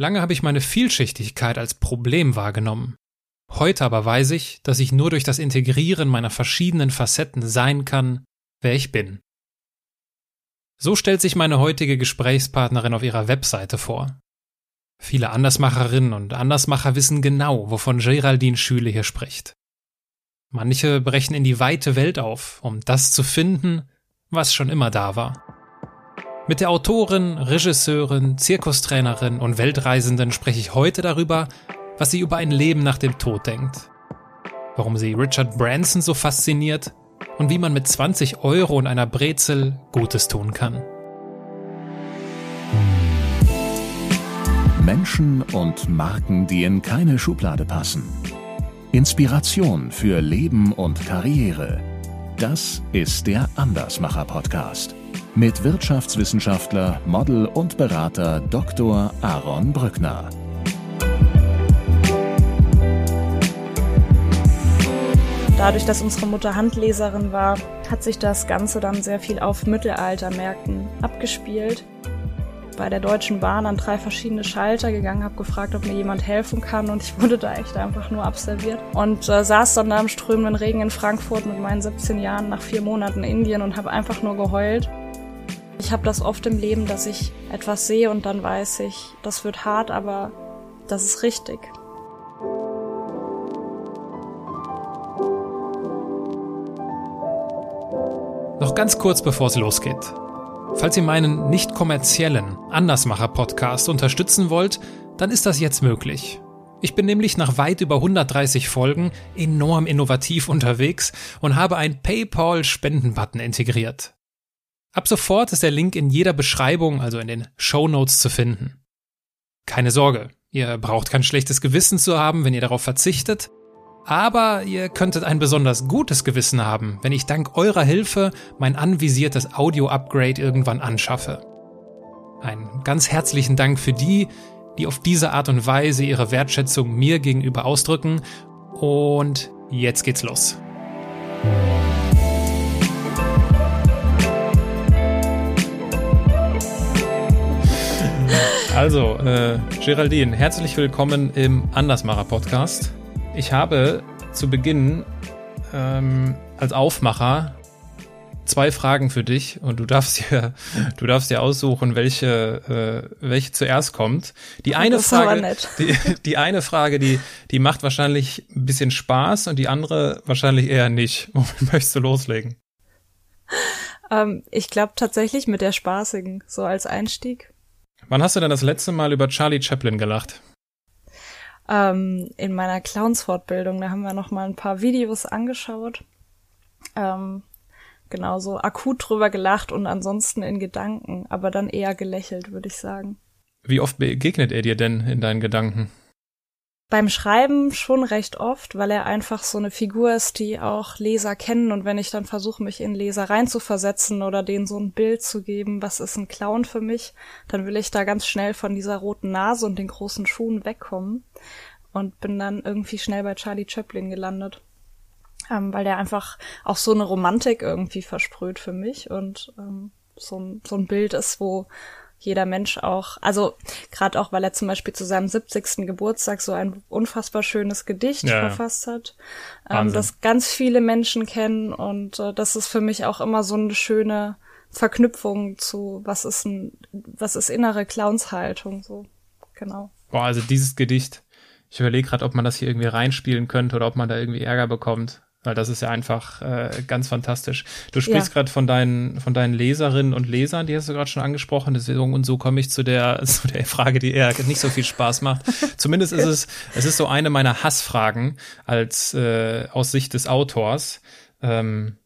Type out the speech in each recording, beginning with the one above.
Lange habe ich meine Vielschichtigkeit als Problem wahrgenommen. Heute aber weiß ich, dass ich nur durch das Integrieren meiner verschiedenen Facetten sein kann, wer ich bin. So stellt sich meine heutige Gesprächspartnerin auf ihrer Webseite vor. Viele Andersmacherinnen und Andersmacher wissen genau, wovon Geraldine Schüle hier spricht. Manche brechen in die weite Welt auf, um das zu finden, was schon immer da war. Mit der Autorin, Regisseurin, Zirkustrainerin und Weltreisenden spreche ich heute darüber, was sie über ein Leben nach dem Tod denkt. Warum sie Richard Branson so fasziniert und wie man mit 20 Euro und einer Brezel Gutes tun kann. Menschen und Marken, die in keine Schublade passen. Inspiration für Leben und Karriere. Das ist der Andersmacher Podcast mit Wirtschaftswissenschaftler, Model und Berater Dr. Aaron Brückner. Dadurch, dass unsere Mutter Handleserin war, hat sich das Ganze dann sehr viel auf Mittelaltermärkten abgespielt. Bei der Deutschen Bahn an drei verschiedene Schalter gegangen, habe gefragt, ob mir jemand helfen kann und ich wurde da echt einfach nur abserviert. Und äh, saß dann da im strömenden Regen in Frankfurt mit meinen 17 Jahren nach vier Monaten in Indien und habe einfach nur geheult. Ich habe das oft im Leben, dass ich etwas sehe und dann weiß ich, das wird hart, aber das ist richtig. Noch ganz kurz, bevor es losgeht. Falls ihr meinen nicht kommerziellen Andersmacher-Podcast unterstützen wollt, dann ist das jetzt möglich. Ich bin nämlich nach weit über 130 Folgen enorm innovativ unterwegs und habe einen PayPal-Spenden-Button integriert. Ab sofort ist der Link in jeder Beschreibung, also in den Show Notes zu finden. Keine Sorge, ihr braucht kein schlechtes Gewissen zu haben, wenn ihr darauf verzichtet. Aber ihr könntet ein besonders gutes Gewissen haben, wenn ich dank eurer Hilfe mein anvisiertes Audio-Upgrade irgendwann anschaffe. Einen ganz herzlichen Dank für die, die auf diese Art und Weise ihre Wertschätzung mir gegenüber ausdrücken. Und jetzt geht's los. Also, äh, Geraldine, herzlich willkommen im Andersmacher Podcast. Ich habe zu Beginn ähm, als Aufmacher zwei Fragen für dich und du darfst dir, du darfst dir aussuchen, welche, äh, welche zuerst kommt. Die eine Frage, die, die eine Frage, die, die macht wahrscheinlich ein bisschen Spaß und die andere wahrscheinlich eher nicht. Womit möchtest du loslegen? Ähm, ich glaube tatsächlich mit der spaßigen, so als Einstieg. Wann hast du denn das letzte Mal über Charlie Chaplin gelacht? ähm, in meiner Clowns-Fortbildung. Da haben wir noch mal ein paar Videos angeschaut. Ähm, genau so akut drüber gelacht und ansonsten in Gedanken, aber dann eher gelächelt, würde ich sagen. Wie oft begegnet er dir denn in deinen Gedanken? Beim Schreiben schon recht oft, weil er einfach so eine Figur ist, die auch Leser kennen und wenn ich dann versuche, mich in Leser reinzuversetzen oder denen so ein Bild zu geben, was ist ein Clown für mich, dann will ich da ganz schnell von dieser roten Nase und den großen Schuhen wegkommen und bin dann irgendwie schnell bei Charlie Chaplin gelandet. Ähm, weil der einfach auch so eine Romantik irgendwie versprüht für mich und ähm, so, ein, so ein Bild ist, wo jeder Mensch auch, also gerade auch, weil er zum Beispiel zu seinem 70. Geburtstag so ein unfassbar schönes Gedicht ja, verfasst hat, ähm, das ganz viele Menschen kennen und äh, das ist für mich auch immer so eine schöne Verknüpfung zu, was ist ein, was ist innere Clownshaltung, so, genau. Boah, also dieses Gedicht, ich überlege gerade, ob man das hier irgendwie reinspielen könnte oder ob man da irgendwie Ärger bekommt. Weil das ist ja einfach äh, ganz fantastisch. Du sprichst ja. gerade von deinen, von deinen Leserinnen und Lesern, die hast du gerade schon angesprochen. Deswegen, und so komme ich zu der, zu der Frage, die eher nicht so viel Spaß macht. Zumindest ist es, es ist so eine meiner Hassfragen als äh, aus Sicht des Autors. Ähm,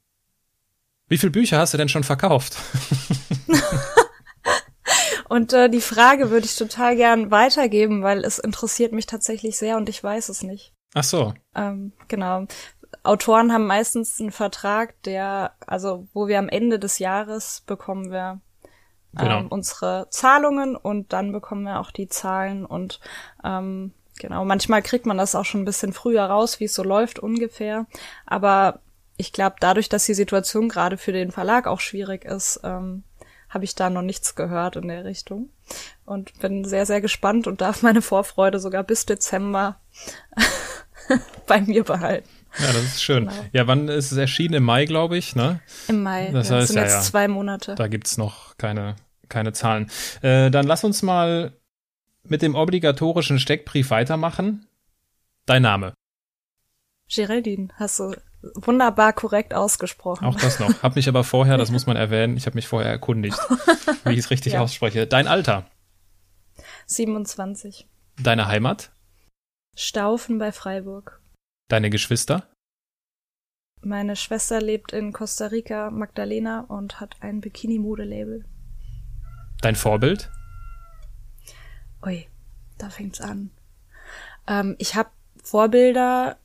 wie viele Bücher hast du denn schon verkauft? und äh, die Frage würde ich total gern weitergeben, weil es interessiert mich tatsächlich sehr und ich weiß es nicht. Ach so. Ähm, genau. Autoren haben meistens einen Vertrag, der, also wo wir am Ende des Jahres bekommen wir genau. ähm, unsere Zahlungen und dann bekommen wir auch die Zahlen und ähm, genau, manchmal kriegt man das auch schon ein bisschen früher raus, wie es so läuft ungefähr. Aber ich glaube, dadurch, dass die Situation gerade für den Verlag auch schwierig ist, ähm, habe ich da noch nichts gehört in der Richtung. Und bin sehr, sehr gespannt und darf meine Vorfreude sogar bis Dezember bei mir behalten. Ja, das ist schön. Genau. Ja, wann ist es erschienen? Im Mai, glaube ich, ne? Im Mai. Das ja, heißt, sind ja, jetzt ja, zwei Monate. Da gibt's noch keine, keine Zahlen. Äh, dann lass uns mal mit dem obligatorischen Steckbrief weitermachen. Dein Name. Geraldine, hast du wunderbar korrekt ausgesprochen. Auch das noch. Hab mich aber vorher, das muss man erwähnen, ich habe mich vorher erkundigt, wie ich es richtig ja. ausspreche. Dein Alter? 27. Deine Heimat? Staufen bei Freiburg. Deine Geschwister? Meine Schwester lebt in Costa Rica, Magdalena, und hat ein Bikini-Mode-Label. Dein Vorbild? Ui, da fängt's an. Ähm, ich habe Vorbilder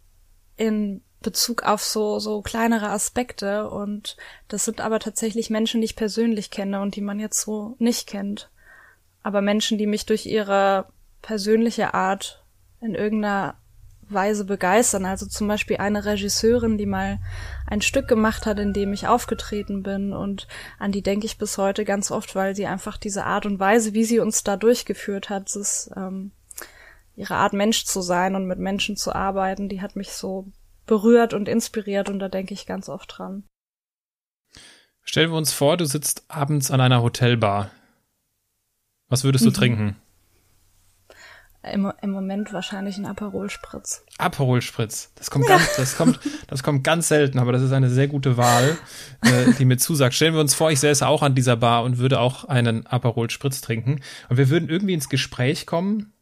in Bezug auf so, so kleinere Aspekte und das sind aber tatsächlich Menschen, die ich persönlich kenne und die man jetzt so nicht kennt. Aber Menschen, die mich durch ihre persönliche Art in irgendeiner Weise begeistern. Also zum Beispiel eine Regisseurin, die mal ein Stück gemacht hat, in dem ich aufgetreten bin und an die denke ich bis heute ganz oft, weil sie einfach diese Art und Weise, wie sie uns da durchgeführt hat, ist ähm, ihre Art Mensch zu sein und mit Menschen zu arbeiten, die hat mich so berührt und inspiriert und da denke ich ganz oft dran. Stellen wir uns vor, du sitzt abends an einer Hotelbar. Was würdest du mhm. trinken? Im, Im Moment wahrscheinlich ein Aperol Spritz. Aperol Spritz. Das kommt ganz, das kommt, das kommt ganz selten, aber das ist eine sehr gute Wahl, äh, die mir zusagt. Stellen wir uns vor, ich säße auch an dieser Bar und würde auch einen Aperol Spritz trinken und wir würden irgendwie ins Gespräch kommen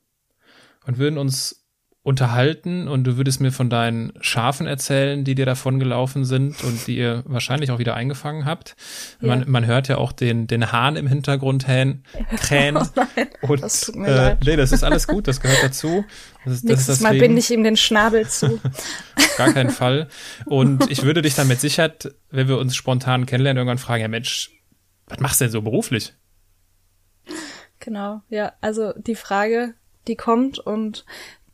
und würden uns unterhalten und du würdest mir von deinen Schafen erzählen, die dir davon gelaufen sind und die ihr wahrscheinlich auch wieder eingefangen habt. Ja. Man, man hört ja auch den, den Hahn im Hintergrund hähn, krähen. Oh und, das tut mir äh, leid. Nee, das ist alles gut, das gehört dazu. Das ist, Nächstes das Mal binde ich ihm den Schnabel zu. Gar keinen Fall. Und ich würde dich dann mit Sicherheit, wenn wir uns spontan kennenlernen, irgendwann fragen, ja Mensch, was machst du denn so beruflich? Genau, ja, also die Frage, die kommt und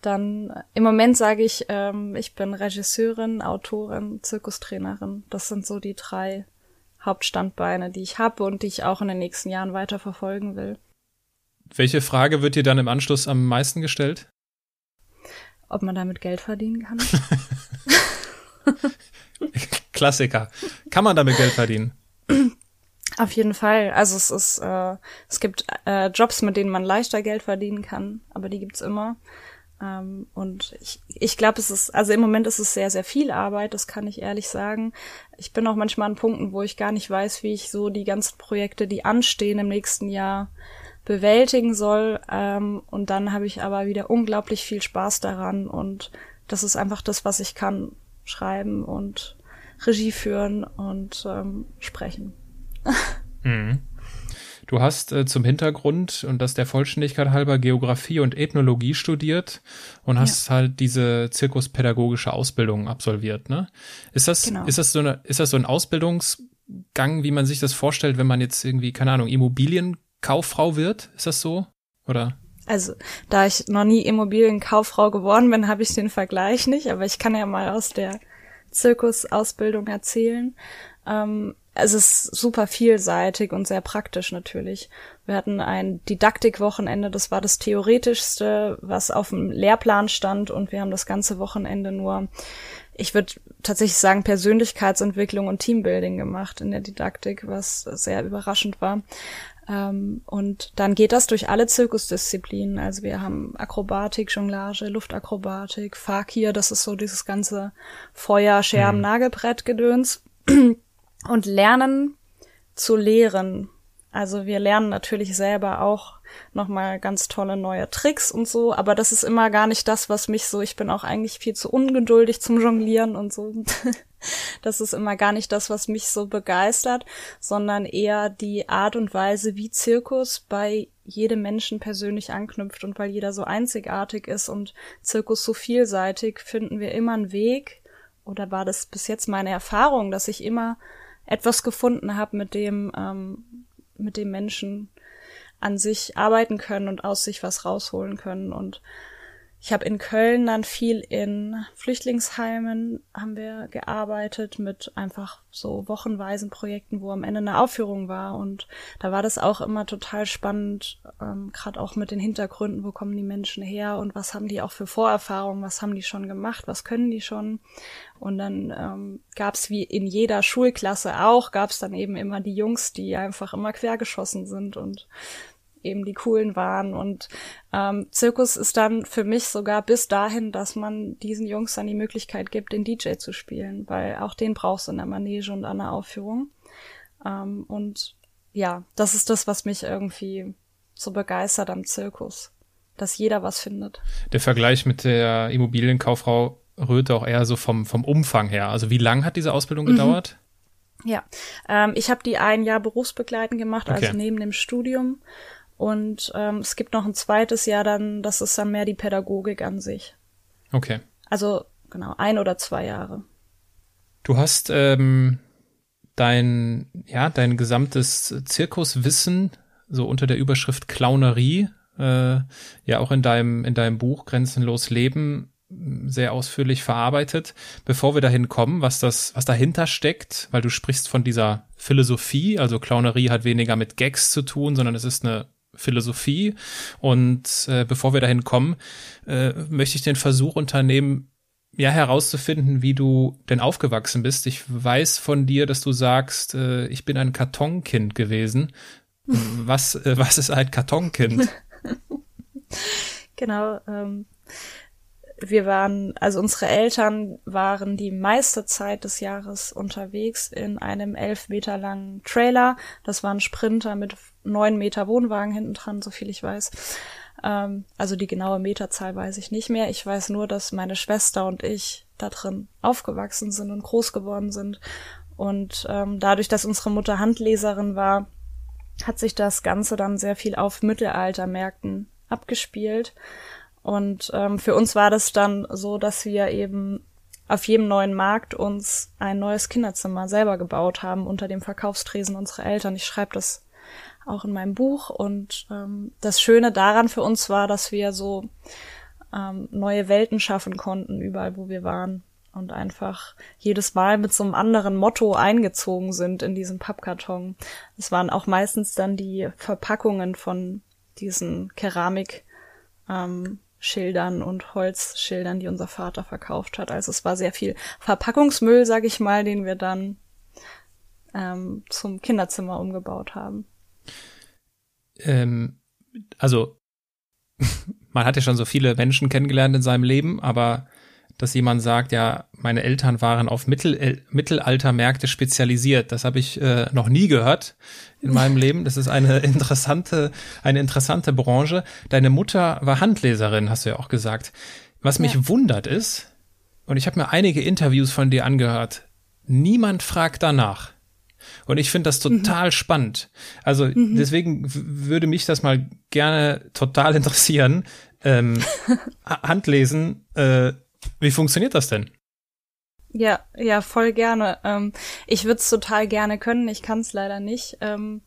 dann im Moment sage ich, ähm, ich bin Regisseurin, Autorin, Zirkustrainerin. Das sind so die drei Hauptstandbeine, die ich habe und die ich auch in den nächsten Jahren weiter verfolgen will. Welche Frage wird dir dann im Anschluss am meisten gestellt? Ob man damit Geld verdienen kann? Klassiker. Kann man damit Geld verdienen? Auf jeden Fall. Also es ist, äh, es gibt äh, Jobs, mit denen man leichter Geld verdienen kann, aber die gibt's immer. Ähm, und ich, ich glaube, es ist, also im Moment ist es sehr, sehr viel Arbeit, das kann ich ehrlich sagen. Ich bin auch manchmal an Punkten, wo ich gar nicht weiß, wie ich so die ganzen Projekte, die anstehen im nächsten Jahr, bewältigen soll. Ähm, und dann habe ich aber wieder unglaublich viel Spaß daran und das ist einfach das, was ich kann. Schreiben und Regie führen und ähm, sprechen. mhm. Du hast äh, zum Hintergrund und das der Vollständigkeit halber Geografie und Ethnologie studiert und hast ja. halt diese zirkuspädagogische Ausbildung absolviert, ne? Ist das, genau. ist das so eine, ist das so ein Ausbildungsgang, wie man sich das vorstellt, wenn man jetzt irgendwie, keine Ahnung, Immobilienkauffrau wird? Ist das so? Oder? Also, da ich noch nie Immobilienkauffrau geworden bin, habe ich den Vergleich nicht, aber ich kann ja mal aus der Zirkusausbildung erzählen. Ähm, es ist super vielseitig und sehr praktisch natürlich. Wir hatten ein Didaktikwochenende, das war das theoretischste, was auf dem Lehrplan stand und wir haben das ganze Wochenende nur, ich würde tatsächlich sagen, Persönlichkeitsentwicklung und Teambuilding gemacht in der Didaktik, was sehr überraschend war. Ähm, und dann geht das durch alle Zirkusdisziplinen. Also wir haben Akrobatik, Jonglage, Luftakrobatik, Fakir, das ist so dieses ganze Feuer, Scherben, mhm. Und lernen zu lehren. Also wir lernen natürlich selber auch nochmal ganz tolle neue Tricks und so, aber das ist immer gar nicht das, was mich so, ich bin auch eigentlich viel zu ungeduldig zum Jonglieren und so. das ist immer gar nicht das, was mich so begeistert, sondern eher die Art und Weise, wie Zirkus bei jedem Menschen persönlich anknüpft und weil jeder so einzigartig ist und Zirkus so vielseitig, finden wir immer einen Weg, oder war das bis jetzt meine Erfahrung, dass ich immer etwas gefunden habe, mit dem, ähm, mit dem Menschen an sich arbeiten können und aus sich was rausholen können. Und ich habe in Köln dann viel in Flüchtlingsheimen haben wir gearbeitet mit einfach so wochenweisen Projekten, wo am Ende eine Aufführung war. Und da war das auch immer total spannend, ähm, gerade auch mit den Hintergründen, wo kommen die Menschen her und was haben die auch für Vorerfahrungen, was haben die schon gemacht, was können die schon? Und dann ähm, gab es wie in jeder Schulklasse auch, gab es dann eben immer die Jungs, die einfach immer quergeschossen sind. Und eben die coolen waren. Und ähm, Zirkus ist dann für mich sogar bis dahin, dass man diesen Jungs dann die Möglichkeit gibt, den DJ zu spielen, weil auch den brauchst du in der Manege und an der Aufführung. Ähm, und ja, das ist das, was mich irgendwie so begeistert am Zirkus, dass jeder was findet. Der Vergleich mit der Immobilienkauffrau rührte auch eher so vom, vom Umfang her. Also wie lang hat diese Ausbildung mhm. gedauert? Ja, ähm, ich habe die ein Jahr berufsbegleitend gemacht, also okay. also neben dem Studium. Und ähm, es gibt noch ein zweites Jahr dann, das ist dann mehr die Pädagogik an sich. Okay. Also genau, ein oder zwei Jahre. Du hast ähm, dein, ja, dein gesamtes Zirkuswissen so unter der Überschrift Clownerie, äh, ja auch in deinem, in deinem Buch Grenzenlos Leben sehr ausführlich verarbeitet. Bevor wir dahin kommen, was das, was dahinter steckt, weil du sprichst von dieser Philosophie, also Clownerie hat weniger mit Gags zu tun, sondern es ist eine Philosophie. Und äh, bevor wir dahin kommen, äh, möchte ich den Versuch unternehmen, ja herauszufinden, wie du denn aufgewachsen bist. Ich weiß von dir, dass du sagst, äh, ich bin ein Kartonkind gewesen. Was, äh, was ist ein Kartonkind? genau. Ähm, wir waren, also unsere Eltern waren die meiste Zeit des Jahres unterwegs in einem elf Meter langen Trailer. Das war ein Sprinter mit neun Meter Wohnwagen hinten dran, so viel ich weiß. Ähm, also die genaue Meterzahl weiß ich nicht mehr. Ich weiß nur, dass meine Schwester und ich da drin aufgewachsen sind und groß geworden sind. Und ähm, dadurch, dass unsere Mutter Handleserin war, hat sich das Ganze dann sehr viel auf Mittelaltermärkten abgespielt. Und ähm, für uns war das dann so, dass wir eben auf jedem neuen Markt uns ein neues Kinderzimmer selber gebaut haben unter dem Verkaufstresen unserer Eltern. Ich schreibe das auch in meinem Buch. Und ähm, das Schöne daran für uns war, dass wir so ähm, neue Welten schaffen konnten, überall wo wir waren. Und einfach jedes Mal mit so einem anderen Motto eingezogen sind in diesem Pappkarton. Es waren auch meistens dann die Verpackungen von diesen Keramik ähm, und Holzschildern, die unser Vater verkauft hat. Also es war sehr viel Verpackungsmüll, sag ich mal, den wir dann ähm, zum Kinderzimmer umgebaut haben. Ähm, also man hat ja schon so viele Menschen kennengelernt in seinem Leben, aber dass jemand sagt, ja, meine Eltern waren auf Mittel, äh, Mittelaltermärkte spezialisiert. Das habe ich äh, noch nie gehört in meinem Leben. Das ist eine interessante, eine interessante Branche. Deine Mutter war Handleserin, hast du ja auch gesagt. Was mich ja. wundert ist, und ich habe mir einige Interviews von dir angehört, niemand fragt danach. Und ich finde das mhm. total mhm. spannend. Also mhm. deswegen würde mich das mal gerne total interessieren. Ähm, Handlesen, äh, wie funktioniert das denn? Ja, ja, voll gerne. Ähm, ich würde es total gerne können, ich kann es leider nicht. Ähm,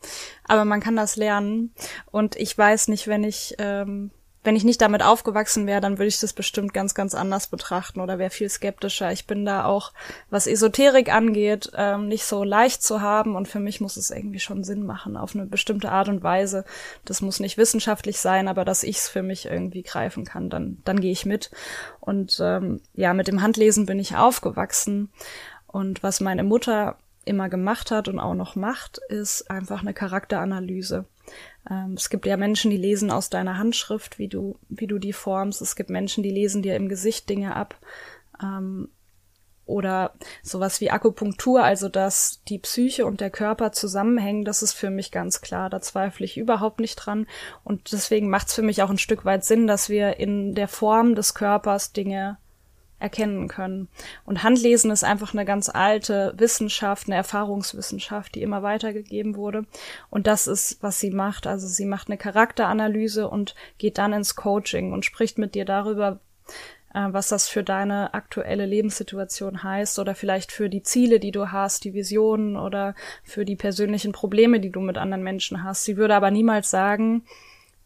aber man kann das lernen. Und ich weiß nicht, wenn ich ähm, wenn ich nicht damit aufgewachsen wäre, dann würde ich das bestimmt ganz, ganz anders betrachten oder wäre viel skeptischer. Ich bin da auch, was Esoterik angeht, ähm, nicht so leicht zu haben und für mich muss es irgendwie schon Sinn machen auf eine bestimmte Art und Weise. Das muss nicht wissenschaftlich sein, aber dass ich es für mich irgendwie greifen kann, dann, dann gehe ich mit. Und ähm, ja, mit dem Handlesen bin ich aufgewachsen und was meine Mutter immer gemacht hat und auch noch macht, ist einfach eine Charakteranalyse. Ähm, es gibt ja Menschen, die lesen aus deiner Handschrift, wie du, wie du die formst. Es gibt Menschen, die lesen dir im Gesicht Dinge ab. Ähm, oder sowas wie Akupunktur, also dass die Psyche und der Körper zusammenhängen, das ist für mich ganz klar. Da zweifle ich überhaupt nicht dran. Und deswegen macht es für mich auch ein Stück weit Sinn, dass wir in der Form des Körpers Dinge erkennen können. Und Handlesen ist einfach eine ganz alte Wissenschaft, eine Erfahrungswissenschaft, die immer weitergegeben wurde. Und das ist, was sie macht. Also sie macht eine Charakteranalyse und geht dann ins Coaching und spricht mit dir darüber, äh, was das für deine aktuelle Lebenssituation heißt oder vielleicht für die Ziele, die du hast, die Visionen oder für die persönlichen Probleme, die du mit anderen Menschen hast. Sie würde aber niemals sagen,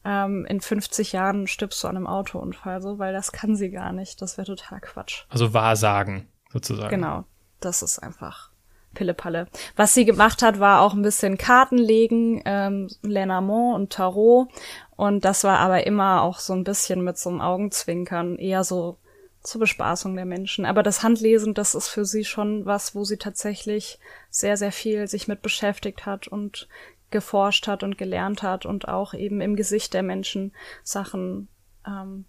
ähm, in 50 Jahren stirbst du an einem Autounfall, so, weil das kann sie gar nicht. Das wäre total Quatsch. Also Wahrsagen sozusagen. Genau, das ist einfach Pillepalle. Was sie gemacht hat, war auch ein bisschen Karten legen, ähm, Lenormand und Tarot. Und das war aber immer auch so ein bisschen mit so einem Augenzwinkern, eher so zur Bespaßung der Menschen. Aber das Handlesen, das ist für sie schon was, wo sie tatsächlich sehr, sehr viel sich mit beschäftigt hat und geforscht hat und gelernt hat und auch eben im Gesicht der Menschen Sachen ähm,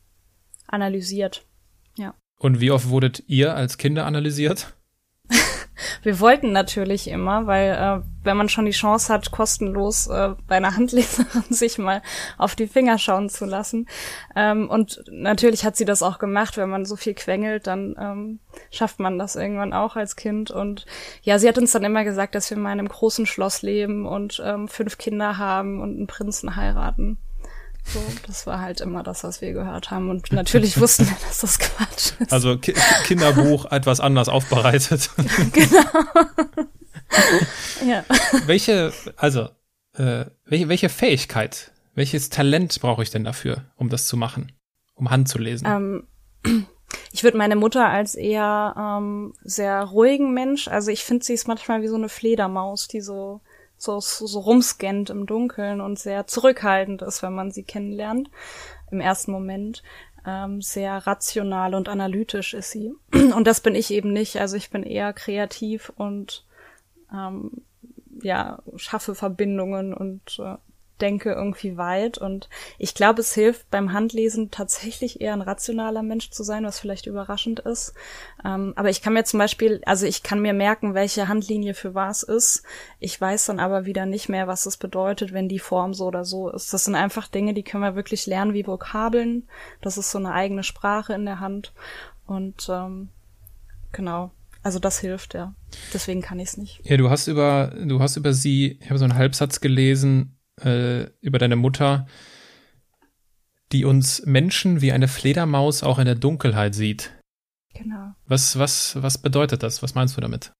analysiert. Ja. Und wie oft wurdet ihr als Kinder analysiert? Wir wollten natürlich immer, weil äh, wenn man schon die Chance hat, kostenlos äh, bei einer Handleserin sich mal auf die Finger schauen zu lassen. Ähm, und natürlich hat sie das auch gemacht, wenn man so viel quengelt, dann ähm, schafft man das irgendwann auch als Kind. Und ja, sie hat uns dann immer gesagt, dass wir mal in einem großen Schloss leben und ähm, fünf Kinder haben und einen Prinzen heiraten. So, das war halt immer das, was wir gehört haben. Und natürlich wussten wir, dass das Quatsch ist. Also Ki Kinderbuch etwas anders aufbereitet. genau. ja. Welche, also, äh, welche, welche Fähigkeit, welches Talent brauche ich denn dafür, um das zu machen? Um Hand zu lesen? Ähm, ich würde meine Mutter als eher ähm, sehr ruhigen Mensch, also ich finde sie ist manchmal wie so eine Fledermaus, die so so, so rumscannt im Dunkeln und sehr zurückhaltend ist, wenn man sie kennenlernt. Im ersten Moment. Ähm, sehr rational und analytisch ist sie. Und das bin ich eben nicht. Also ich bin eher kreativ und ähm, ja, schaffe Verbindungen und äh, denke irgendwie weit und ich glaube, es hilft beim Handlesen tatsächlich eher ein rationaler Mensch zu sein, was vielleicht überraschend ist. Ähm, aber ich kann mir zum Beispiel, also ich kann mir merken, welche Handlinie für was ist. Ich weiß dann aber wieder nicht mehr, was es bedeutet, wenn die Form so oder so ist. Das sind einfach Dinge, die können wir wirklich lernen wie Vokabeln. Das ist so eine eigene Sprache in der Hand und ähm, genau. Also das hilft, ja. Deswegen kann ich es nicht. Ja, du hast über, du hast über sie, ich habe so einen Halbsatz gelesen, äh, über deine Mutter, die uns Menschen wie eine Fledermaus auch in der Dunkelheit sieht. Genau. Was, was, was bedeutet das? Was meinst du damit?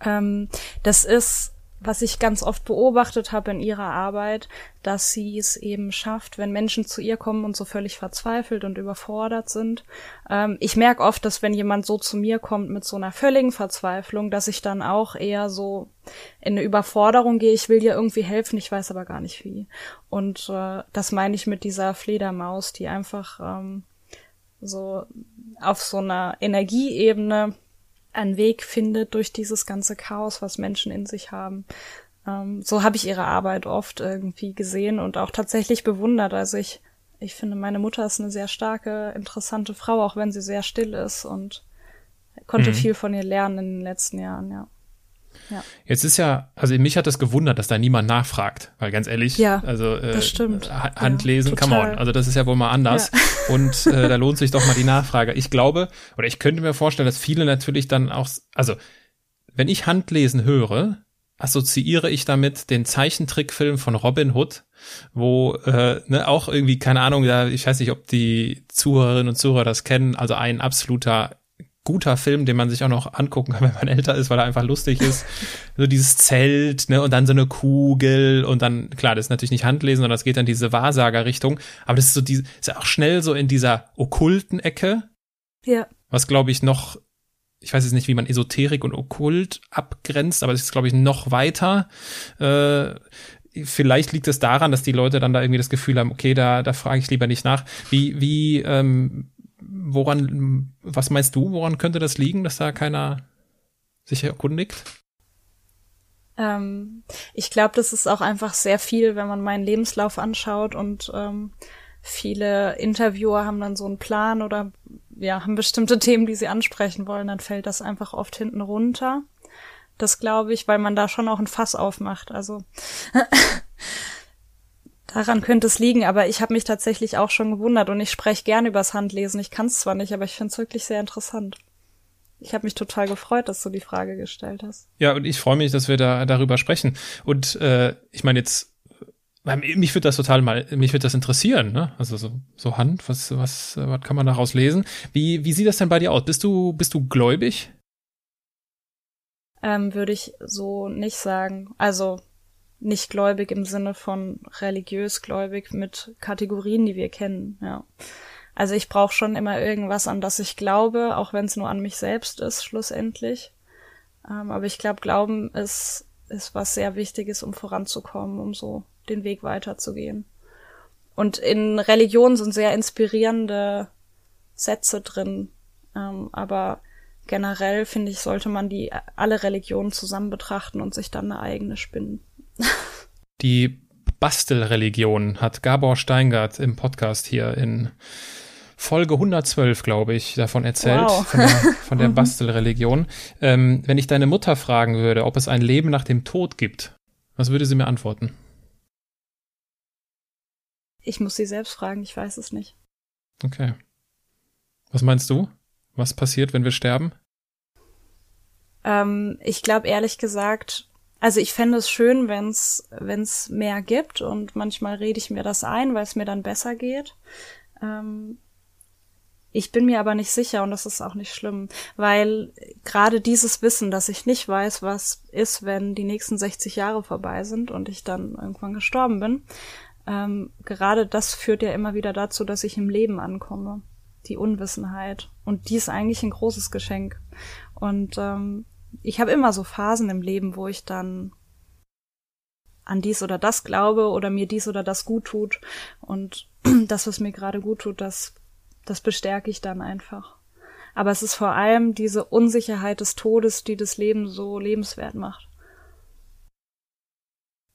Ähm, das ist was ich ganz oft beobachtet habe in ihrer Arbeit, dass sie es eben schafft, wenn Menschen zu ihr kommen und so völlig verzweifelt und überfordert sind. Ähm, ich merke oft, dass wenn jemand so zu mir kommt mit so einer völligen Verzweiflung, dass ich dann auch eher so in eine Überforderung gehe. Ich will dir irgendwie helfen, ich weiß aber gar nicht wie. Und äh, das meine ich mit dieser Fledermaus, die einfach ähm, so auf so einer Energieebene einen Weg findet durch dieses ganze Chaos, was Menschen in sich haben. Ähm, so habe ich ihre Arbeit oft irgendwie gesehen und auch tatsächlich bewundert. Also ich, ich finde, meine Mutter ist eine sehr starke, interessante Frau, auch wenn sie sehr still ist und konnte mhm. viel von ihr lernen in den letzten Jahren, ja. Ja. Jetzt ist ja, also mich hat das gewundert, dass da niemand nachfragt, weil ganz ehrlich, ja, also äh, das stimmt. Handlesen, ja, come on, also das ist ja wohl mal anders ja. und äh, da lohnt sich doch mal die Nachfrage. Ich glaube, oder ich könnte mir vorstellen, dass viele natürlich dann auch, also wenn ich Handlesen höre, assoziiere ich damit den Zeichentrickfilm von Robin Hood, wo äh, ne, auch irgendwie, keine Ahnung, ja, ich weiß nicht, ob die Zuhörerinnen und Zuhörer das kennen, also ein absoluter guter Film, den man sich auch noch angucken kann, wenn man älter ist, weil er einfach lustig ist. so dieses Zelt, ne, und dann so eine Kugel und dann, klar, das ist natürlich nicht Handlesen, sondern das geht dann diese Wahrsager-Richtung. Aber das ist so die, ist ja auch schnell so in dieser okkulten Ecke. Ja. Was glaube ich noch, ich weiß jetzt nicht, wie man Esoterik und Okkult abgrenzt, aber das ist, glaube ich, noch weiter. Äh, vielleicht liegt es daran, dass die Leute dann da irgendwie das Gefühl haben, okay, da, da frage ich lieber nicht nach. Wie, wie, ähm, woran, was meinst du, woran könnte das liegen, dass da keiner sich erkundigt? Ähm, ich glaube, das ist auch einfach sehr viel, wenn man meinen Lebenslauf anschaut und ähm, viele Interviewer haben dann so einen Plan oder ja, haben bestimmte Themen, die sie ansprechen wollen, dann fällt das einfach oft hinten runter. Das glaube ich, weil man da schon auch ein Fass aufmacht. Also Daran könnte es liegen, aber ich habe mich tatsächlich auch schon gewundert und ich spreche gerne übers Handlesen. Ich kann es zwar nicht, aber ich finde es wirklich sehr interessant. Ich habe mich total gefreut, dass du die Frage gestellt hast. Ja, und ich freue mich, dass wir da darüber sprechen. Und äh, ich meine jetzt, mich wird das total mal, mich wird das interessieren, ne? Also so, so Hand, was, was, was kann man daraus lesen? Wie, wie sieht das denn bei dir aus? Bist du, bist du gläubig? Ähm, Würde ich so nicht sagen. Also nicht gläubig im Sinne von religiös gläubig mit Kategorien, die wir kennen, ja. Also ich brauche schon immer irgendwas, an das ich glaube, auch wenn es nur an mich selbst ist, schlussendlich. Ähm, aber ich glaube, Glauben ist, ist was sehr Wichtiges, um voranzukommen, um so den Weg weiterzugehen. Und in Religion sind sehr inspirierende Sätze drin. Ähm, aber generell finde ich, sollte man die alle Religionen zusammen betrachten und sich dann eine eigene spinnen. Die Bastelreligion hat Gabor Steingart im Podcast hier in Folge 112, glaube ich, davon erzählt, wow. von der, von der mhm. Bastelreligion. Ähm, wenn ich deine Mutter fragen würde, ob es ein Leben nach dem Tod gibt, was würde sie mir antworten? Ich muss sie selbst fragen, ich weiß es nicht. Okay. Was meinst du? Was passiert, wenn wir sterben? Ähm, ich glaube ehrlich gesagt, also ich fände es schön, wenn es mehr gibt und manchmal rede ich mir das ein, weil es mir dann besser geht. Ähm, ich bin mir aber nicht sicher und das ist auch nicht schlimm, weil gerade dieses Wissen, dass ich nicht weiß, was ist, wenn die nächsten 60 Jahre vorbei sind und ich dann irgendwann gestorben bin, ähm, gerade das führt ja immer wieder dazu, dass ich im Leben ankomme. Die Unwissenheit. Und die ist eigentlich ein großes Geschenk. Und ähm, ich habe immer so Phasen im Leben, wo ich dann an dies oder das glaube oder mir dies oder das gut tut. Und das, was mir gerade gut tut, das das bestärke ich dann einfach. Aber es ist vor allem diese Unsicherheit des Todes, die das Leben so lebenswert macht.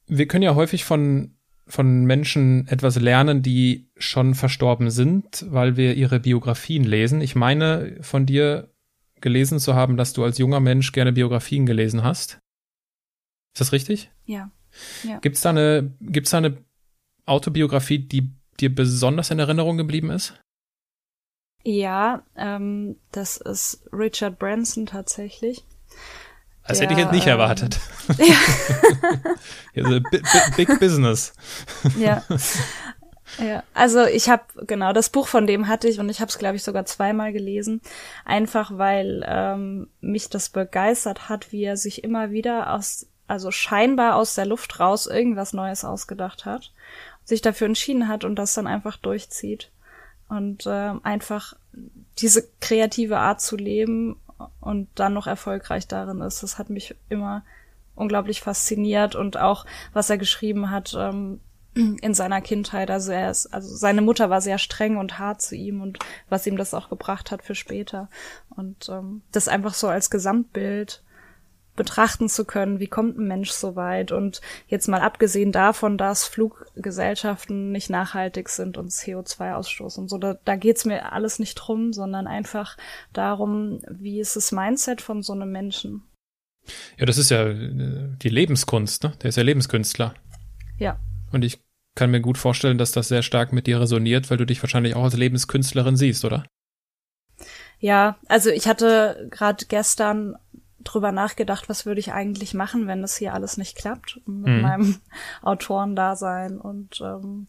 Wir können ja häufig von, von Menschen etwas lernen, die schon verstorben sind, weil wir ihre Biografien lesen. Ich meine, von dir gelesen zu haben, dass du als junger Mensch gerne Biografien gelesen hast. Ist das richtig? Ja. ja. Gibt's da eine, gibt's da eine Autobiografie, die dir besonders in Erinnerung geblieben ist? Ja, ähm, das ist Richard Branson tatsächlich. Das hätte ich jetzt nicht ähm, erwartet. Ja. also, big, big Business. ja. Ja, also ich habe genau das Buch von dem hatte ich und ich habe es glaube ich sogar zweimal gelesen, einfach weil ähm, mich das begeistert hat, wie er sich immer wieder aus also scheinbar aus der Luft raus irgendwas Neues ausgedacht hat, sich dafür entschieden hat und das dann einfach durchzieht und äh, einfach diese kreative Art zu leben und dann noch erfolgreich darin ist. Das hat mich immer unglaublich fasziniert und auch was er geschrieben hat ähm, in seiner Kindheit. Also er ist, also seine Mutter war sehr streng und hart zu ihm und was ihm das auch gebracht hat für später. Und ähm, das einfach so als Gesamtbild betrachten zu können, wie kommt ein Mensch so weit und jetzt mal abgesehen davon, dass Fluggesellschaften nicht nachhaltig sind und CO2 ausstoßen so, da, da geht's mir alles nicht drum, sondern einfach darum, wie ist das Mindset von so einem Menschen. Ja, das ist ja äh, die Lebenskunst, ne? Der ist ja Lebenskünstler. Ja. Und ich kann mir gut vorstellen, dass das sehr stark mit dir resoniert, weil du dich wahrscheinlich auch als Lebenskünstlerin siehst, oder? Ja, also ich hatte gerade gestern drüber nachgedacht, was würde ich eigentlich machen, wenn das hier alles nicht klappt mit mhm. meinem Autorendasein und ähm,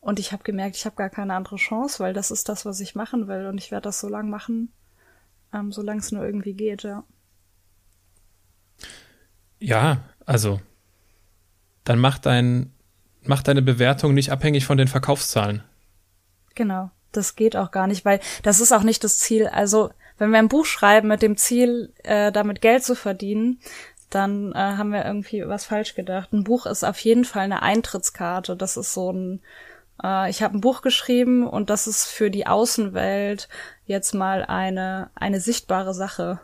und ich habe gemerkt, ich habe gar keine andere Chance, weil das ist das, was ich machen will und ich werde das so lang machen, ähm, solange es nur irgendwie geht, ja. Ja, also dann macht dein macht deine Bewertung nicht abhängig von den Verkaufszahlen. Genau, das geht auch gar nicht, weil das ist auch nicht das Ziel. Also wenn wir ein Buch schreiben mit dem Ziel, äh, damit Geld zu verdienen, dann äh, haben wir irgendwie was falsch gedacht. Ein Buch ist auf jeden Fall eine Eintrittskarte. Das ist so ein, äh, ich habe ein Buch geschrieben und das ist für die Außenwelt jetzt mal eine eine sichtbare Sache.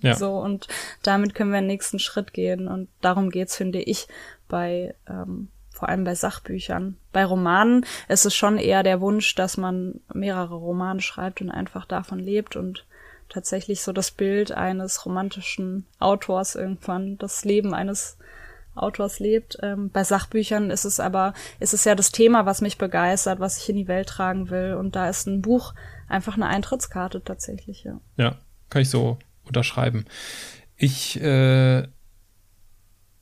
Ja. so und damit können wir den nächsten Schritt gehen und darum geht's finde ich bei ähm, vor allem bei Sachbüchern. Bei Romanen ist es schon eher der Wunsch, dass man mehrere Romane schreibt und einfach davon lebt und tatsächlich so das Bild eines romantischen Autors irgendwann, das Leben eines Autors lebt. Ähm, bei Sachbüchern ist es aber, ist es ja das Thema, was mich begeistert, was ich in die Welt tragen will. Und da ist ein Buch einfach eine Eintrittskarte tatsächlich, ja. Ja, kann ich so unterschreiben. Ich, äh, äh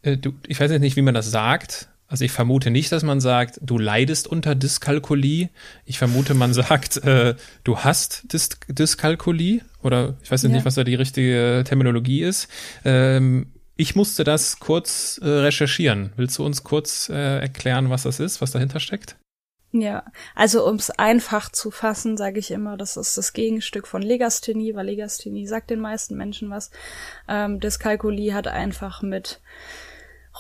du, ich weiß jetzt nicht, wie man das sagt. Also ich vermute nicht, dass man sagt, du leidest unter Dyskalkulie. Ich vermute, man sagt, äh, du hast Dys Dyskalkulie oder ich weiß jetzt ja. nicht, was da die richtige Terminologie ist. Ähm, Ich musste das kurz äh, recherchieren. Willst du uns kurz äh, erklären, was das ist, was dahinter steckt? Ja, also um es einfach zu fassen, sage ich immer, das ist das Gegenstück von Legasthenie, weil Legasthenie sagt den meisten Menschen was. Ähm, Dyskalkulie hat einfach mit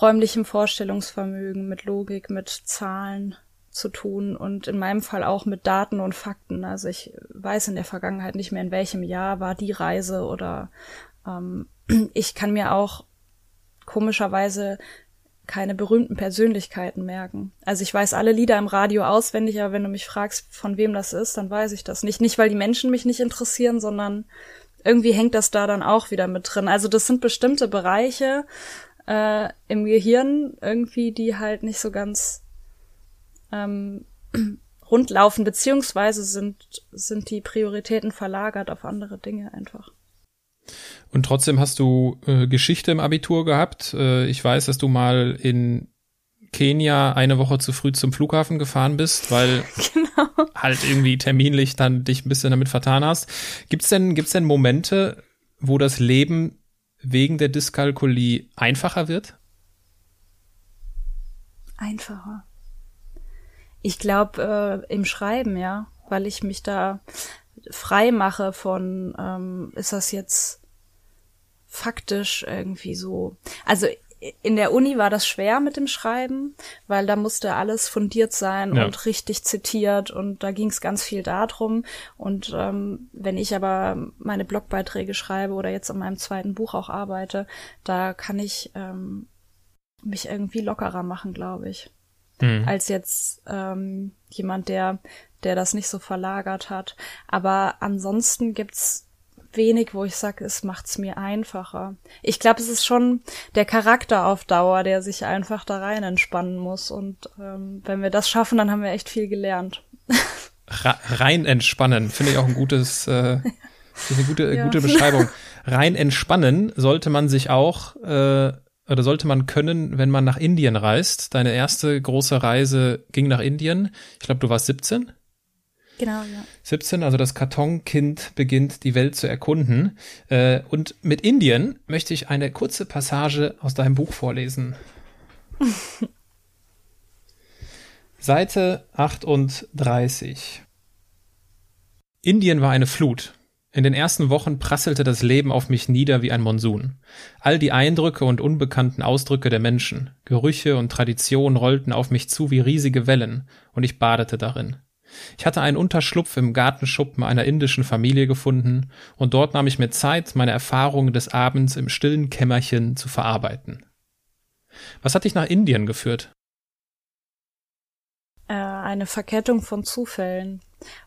räumlichem Vorstellungsvermögen, mit Logik, mit Zahlen zu tun und in meinem Fall auch mit Daten und Fakten. Also ich weiß in der Vergangenheit nicht mehr, in welchem Jahr war die Reise oder ähm, ich kann mir auch komischerweise keine berühmten Persönlichkeiten merken. Also ich weiß alle Lieder im Radio auswendig, aber wenn du mich fragst, von wem das ist, dann weiß ich das nicht. Nicht, weil die Menschen mich nicht interessieren, sondern irgendwie hängt das da dann auch wieder mit drin. Also das sind bestimmte Bereiche äh, im Gehirn irgendwie, die halt nicht so ganz ähm, rund laufen, beziehungsweise sind, sind die Prioritäten verlagert auf andere Dinge einfach. Und trotzdem hast du äh, Geschichte im Abitur gehabt. Äh, ich weiß, dass du mal in Kenia eine Woche zu früh zum Flughafen gefahren bist, weil genau. halt irgendwie terminlich dann dich ein bisschen damit vertan hast. Gibt's denn, gibt's denn Momente, wo das Leben wegen der Dyskalkulie einfacher wird? Einfacher. Ich glaube äh, im Schreiben, ja, weil ich mich da frei mache von, ähm, ist das jetzt faktisch irgendwie so. Also in der Uni war das schwer mit dem Schreiben, weil da musste alles fundiert sein ja. und richtig zitiert und da ging es ganz viel darum. Und ähm, wenn ich aber meine Blogbeiträge schreibe oder jetzt an meinem zweiten Buch auch arbeite, da kann ich ähm, mich irgendwie lockerer machen, glaube ich. Mhm. Als jetzt ähm, jemand, der, der das nicht so verlagert hat. Aber ansonsten gibt's wenig, wo ich sage, es macht's mir einfacher. Ich glaube, es ist schon der Charakter auf Dauer, der sich einfach da rein entspannen muss. Und ähm, wenn wir das schaffen, dann haben wir echt viel gelernt. rein entspannen, finde ich auch ein gutes, äh, eine gute, ja. gute Beschreibung. Rein entspannen sollte man sich auch äh, oder sollte man können, wenn man nach Indien reist. Deine erste große Reise ging nach Indien. Ich glaube, du warst 17. Genau, ja. 17, also das Kartonkind beginnt die Welt zu erkunden. Äh, und mit Indien möchte ich eine kurze Passage aus deinem Buch vorlesen. Seite 38. Indien war eine Flut. In den ersten Wochen prasselte das Leben auf mich nieder wie ein Monsun. All die Eindrücke und unbekannten Ausdrücke der Menschen, Gerüche und Traditionen rollten auf mich zu wie riesige Wellen, und ich badete darin. Ich hatte einen Unterschlupf im Gartenschuppen einer indischen Familie gefunden, und dort nahm ich mir Zeit, meine Erfahrungen des Abends im stillen Kämmerchen zu verarbeiten. Was hat dich nach Indien geführt? Äh, eine Verkettung von Zufällen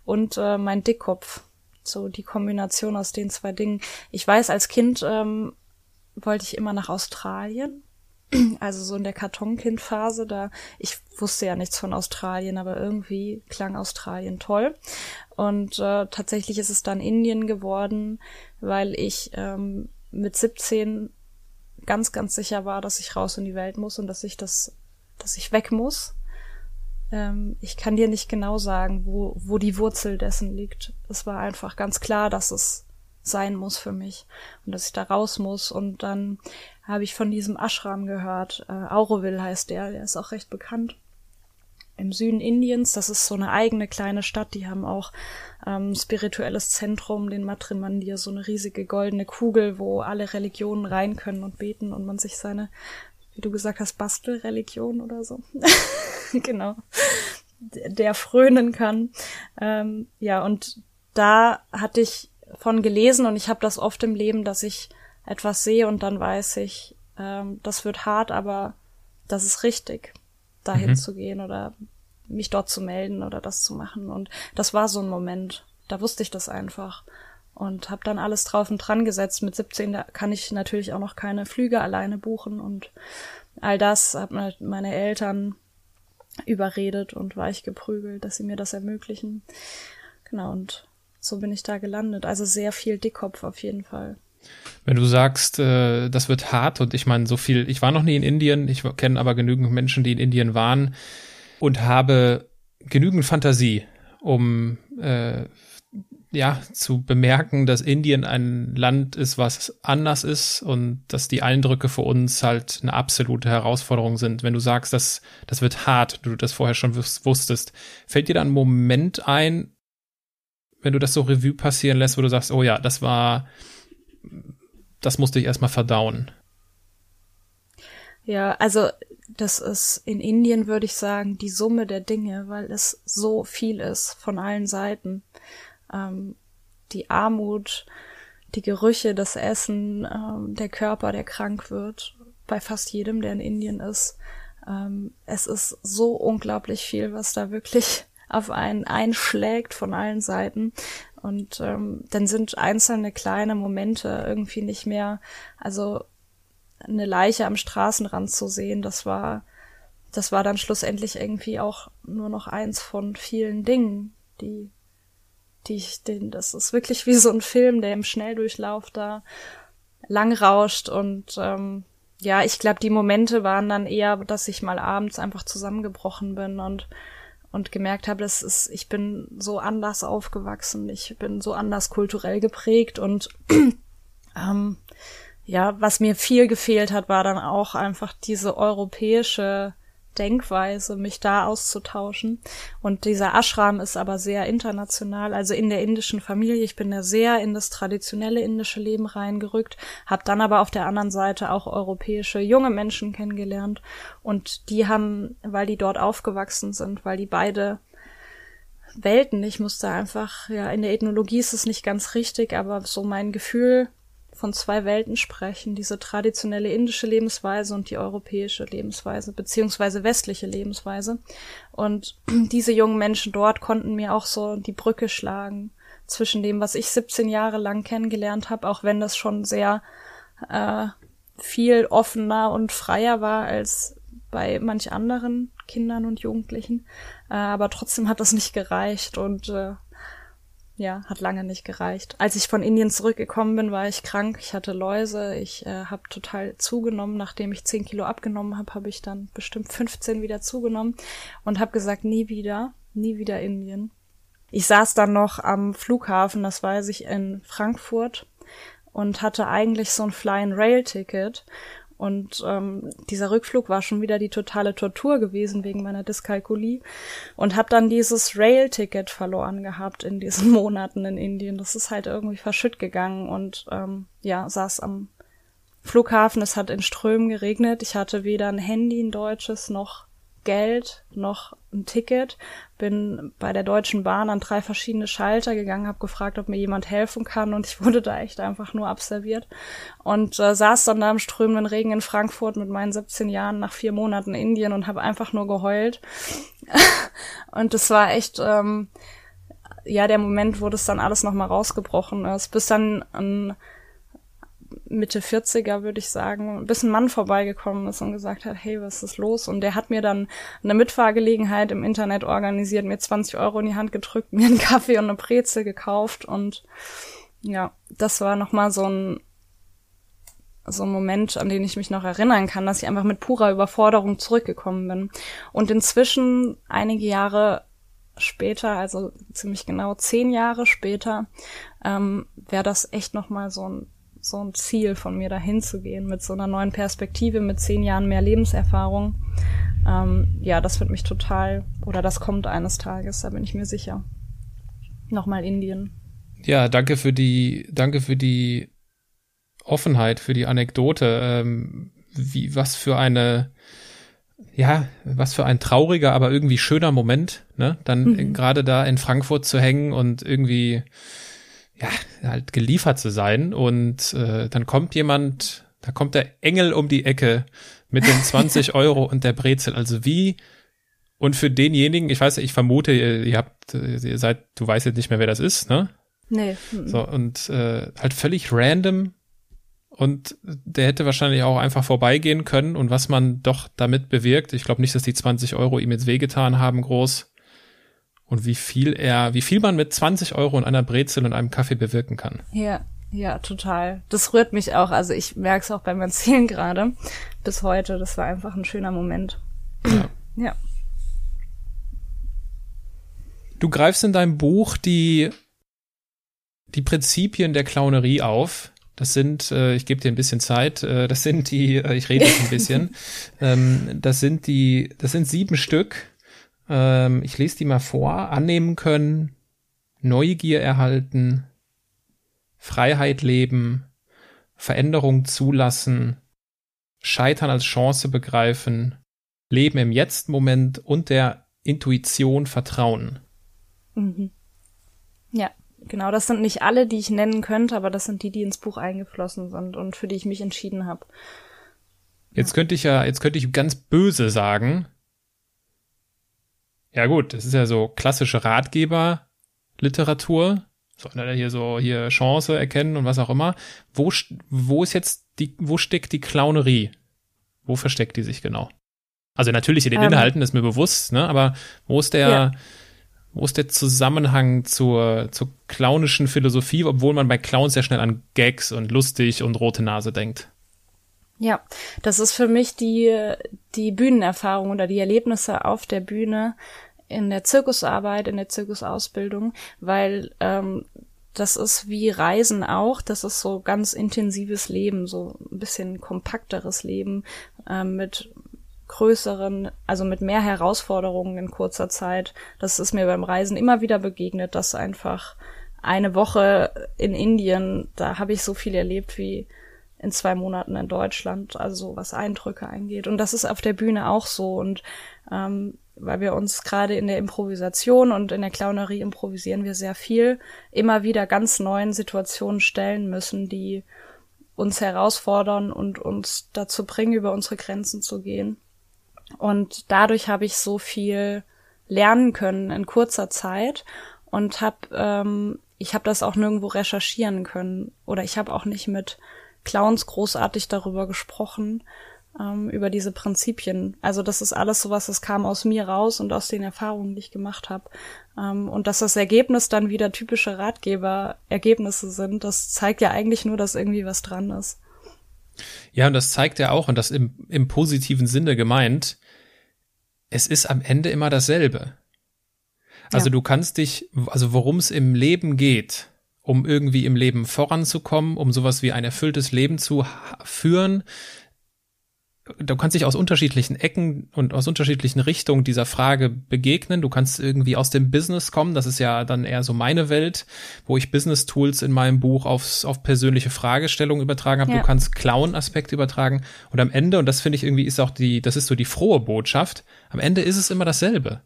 und äh, mein Dickkopf. So die Kombination aus den zwei Dingen. Ich weiß, als Kind ähm, wollte ich immer nach Australien also so in der Kartonkindphase, da ich wusste ja nichts von Australien, aber irgendwie klang Australien toll. Und äh, tatsächlich ist es dann Indien geworden, weil ich ähm, mit 17 ganz, ganz sicher war, dass ich raus in die Welt muss und dass ich das, dass ich weg muss. Ähm, ich kann dir nicht genau sagen, wo, wo die Wurzel dessen liegt. Es war einfach ganz klar, dass es sein muss für mich und dass ich da raus muss. Und dann habe ich von diesem Ashram gehört. Äh, Auroville heißt der, der ist auch recht bekannt. Im Süden Indiens, das ist so eine eigene kleine Stadt, die haben auch ähm, spirituelles Zentrum, den Matrimandir, so eine riesige goldene Kugel, wo alle Religionen rein können und beten und man sich seine, wie du gesagt hast, Bastelreligion oder so. genau. Der frönen kann. Ähm, ja, und da hatte ich von gelesen und ich habe das oft im Leben, dass ich etwas sehe und dann weiß ich, ähm, das wird hart, aber das ist richtig, dahin mhm. zu gehen oder mich dort zu melden oder das zu machen. Und das war so ein Moment, da wusste ich das einfach und habe dann alles drauf und dran gesetzt. Mit 17 da kann ich natürlich auch noch keine Flüge alleine buchen und all das habe meine Eltern überredet und war ich geprügelt, dass sie mir das ermöglichen. Genau, und so bin ich da gelandet. Also sehr viel Dickkopf auf jeden Fall. Wenn du sagst, äh, das wird hart und ich meine, so viel, ich war noch nie in Indien, ich kenne aber genügend Menschen, die in Indien waren und habe genügend Fantasie, um äh, ja, zu bemerken, dass Indien ein Land ist, was anders ist und dass die Eindrücke für uns halt eine absolute Herausforderung sind. Wenn du sagst, dass das wird hart, du das vorher schon wusstest, fällt dir da ein Moment ein, wenn du das so Revue passieren lässt, wo du sagst, oh ja, das war, das musste ich erstmal verdauen? Ja, also das ist in Indien, würde ich sagen, die Summe der Dinge, weil es so viel ist von allen Seiten ähm, die Armut, die Gerüche, das Essen, ähm, der Körper, der krank wird, bei fast jedem, der in Indien ist. Ähm, es ist so unglaublich viel, was da wirklich auf einen einschlägt von allen Seiten. Und ähm, dann sind einzelne kleine Momente irgendwie nicht mehr, also eine Leiche am Straßenrand zu sehen, das war, das war dann schlussendlich irgendwie auch nur noch eins von vielen Dingen, die die ich den, das ist wirklich wie so ein Film, der im Schnelldurchlauf da lang rauscht und ähm, ja, ich glaube, die Momente waren dann eher, dass ich mal abends einfach zusammengebrochen bin und und gemerkt habe, das ist, ich bin so anders aufgewachsen, ich bin so anders kulturell geprägt und ähm, ja, was mir viel gefehlt hat, war dann auch einfach diese europäische Denkweise, mich da auszutauschen. Und dieser Ashram ist aber sehr international, also in der indischen Familie. Ich bin da sehr in das traditionelle indische Leben reingerückt, habe dann aber auf der anderen Seite auch europäische junge Menschen kennengelernt. Und die haben, weil die dort aufgewachsen sind, weil die beide Welten, ich musste einfach, ja, in der Ethnologie ist es nicht ganz richtig, aber so mein Gefühl von zwei Welten sprechen, diese traditionelle indische Lebensweise und die europäische Lebensweise, beziehungsweise westliche Lebensweise. Und diese jungen Menschen dort konnten mir auch so die Brücke schlagen zwischen dem, was ich 17 Jahre lang kennengelernt habe, auch wenn das schon sehr äh, viel offener und freier war als bei manch anderen Kindern und Jugendlichen. Äh, aber trotzdem hat das nicht gereicht und äh, ja, hat lange nicht gereicht. Als ich von Indien zurückgekommen bin, war ich krank. Ich hatte Läuse. Ich äh, habe total zugenommen. Nachdem ich 10 Kilo abgenommen habe, habe ich dann bestimmt 15 wieder zugenommen und habe gesagt, nie wieder, nie wieder Indien. Ich saß dann noch am Flughafen, das weiß ich, in Frankfurt und hatte eigentlich so ein Fly-and-Rail-Ticket und ähm, dieser Rückflug war schon wieder die totale Tortur gewesen wegen meiner Dyskalkulie und habe dann dieses Rail-Ticket verloren gehabt in diesen Monaten in Indien. Das ist halt irgendwie verschütt gegangen und ähm, ja, saß am Flughafen. Es hat in Strömen geregnet. Ich hatte weder ein Handy, ein deutsches, noch Geld noch ein Ticket, bin bei der Deutschen Bahn an drei verschiedene Schalter gegangen, habe gefragt, ob mir jemand helfen kann und ich wurde da echt einfach nur abserviert. Und äh, saß dann da im strömenden Regen in Frankfurt mit meinen 17 Jahren nach vier Monaten in Indien und habe einfach nur geheult. Und es war echt ähm, ja der Moment, wo das dann alles nochmal rausgebrochen ist, bis dann ein Mitte 40er, würde ich sagen, bis ein Mann vorbeigekommen ist und gesagt hat, hey, was ist los? Und der hat mir dann eine Mitfahrgelegenheit im Internet organisiert, mir 20 Euro in die Hand gedrückt, mir einen Kaffee und eine Brezel gekauft und ja, das war nochmal so ein, so ein Moment, an den ich mich noch erinnern kann, dass ich einfach mit purer Überforderung zurückgekommen bin. Und inzwischen, einige Jahre später, also ziemlich genau zehn Jahre später, ähm, wäre das echt nochmal so ein so ein Ziel von mir, dahin zu gehen mit so einer neuen Perspektive, mit zehn Jahren mehr Lebenserfahrung. Ähm, ja, das wird mich total, oder das kommt eines Tages, da bin ich mir sicher. Nochmal Indien. Ja, danke für die, danke für die Offenheit, für die Anekdote. Ähm, wie, was für eine, ja, was für ein trauriger, aber irgendwie schöner Moment, ne? Dann mhm. gerade da in Frankfurt zu hängen und irgendwie ja, halt geliefert zu sein. Und äh, dann kommt jemand, da kommt der Engel um die Ecke mit den 20 Euro und der Brezel. Also wie, und für denjenigen, ich weiß, ich vermute, ihr, ihr habt, ihr seid, du weißt jetzt nicht mehr, wer das ist, ne? Nee. So, und äh, halt völlig random. Und der hätte wahrscheinlich auch einfach vorbeigehen können und was man doch damit bewirkt. Ich glaube nicht, dass die 20 Euro ihm jetzt wehgetan haben, groß und wie viel er, wie viel man mit 20 Euro und einer Brezel und einem Kaffee bewirken kann. Ja, ja, total. Das rührt mich auch. Also ich merke es auch beim Erzählen gerade. Bis heute. Das war einfach ein schöner Moment. Ja. ja. Du greifst in deinem Buch die die Prinzipien der Clownerie auf. Das sind, äh, ich gebe dir ein bisschen Zeit, äh, das sind die, äh, ich rede jetzt ein bisschen, ähm, das sind die, das sind sieben Stück. Ähm, ich lese die mal vor. Annehmen können, Neugier erhalten, Freiheit leben, Veränderung zulassen, Scheitern als Chance begreifen, Leben im Jetzt-Moment und der Intuition vertrauen. Mhm. Ja, genau. Das sind nicht alle, die ich nennen könnte, aber das sind die, die ins Buch eingeflossen sind und für die ich mich entschieden habe. Jetzt könnte ich ja, jetzt könnte ich ganz böse sagen. Ja gut, das ist ja so klassische Ratgeber-Literatur. So hier so hier Chance erkennen und was auch immer. Wo, wo ist jetzt die, wo steckt die Clownerie? Wo versteckt die sich genau? Also natürlich in den ähm, Inhalten ist mir bewusst, ne? Aber wo ist der, ja. wo ist der Zusammenhang zur, zur clownischen Philosophie, obwohl man bei Clowns sehr schnell an Gags und lustig und rote Nase denkt? Ja, das ist für mich die, die Bühnenerfahrung oder die Erlebnisse auf der Bühne, in der Zirkusarbeit, in der Zirkusausbildung, weil ähm, das ist wie Reisen auch, das ist so ganz intensives Leben, so ein bisschen kompakteres Leben äh, mit größeren, also mit mehr Herausforderungen in kurzer Zeit. Das ist mir beim Reisen immer wieder begegnet, dass einfach eine Woche in Indien, da habe ich so viel erlebt wie in zwei Monaten in Deutschland, also was Eindrücke eingeht. Und das ist auf der Bühne auch so. Und ähm, weil wir uns gerade in der Improvisation und in der Clownerie improvisieren wir sehr viel, immer wieder ganz neuen Situationen stellen müssen, die uns herausfordern und uns dazu bringen, über unsere Grenzen zu gehen. Und dadurch habe ich so viel lernen können in kurzer Zeit und habe ähm, ich habe das auch nirgendwo recherchieren können oder ich habe auch nicht mit Clowns großartig darüber gesprochen, ähm, über diese Prinzipien. Also das ist alles sowas, das kam aus mir raus und aus den Erfahrungen, die ich gemacht habe. Ähm, und dass das Ergebnis dann wieder typische Ratgeber-Ergebnisse sind, das zeigt ja eigentlich nur, dass irgendwie was dran ist. Ja, und das zeigt ja auch, und das im, im positiven Sinne gemeint, es ist am Ende immer dasselbe. Also ja. du kannst dich, also worum es im Leben geht, um irgendwie im Leben voranzukommen, um sowas wie ein erfülltes Leben zu führen, du kannst dich aus unterschiedlichen Ecken und aus unterschiedlichen Richtungen dieser Frage begegnen. Du kannst irgendwie aus dem Business kommen. Das ist ja dann eher so meine Welt, wo ich Business Tools in meinem Buch aufs, auf persönliche Fragestellungen übertragen habe. Ja. Du kannst Clown-Aspekte übertragen. Und am Ende, und das finde ich irgendwie ist auch die, das ist so die frohe Botschaft. Am Ende ist es immer dasselbe.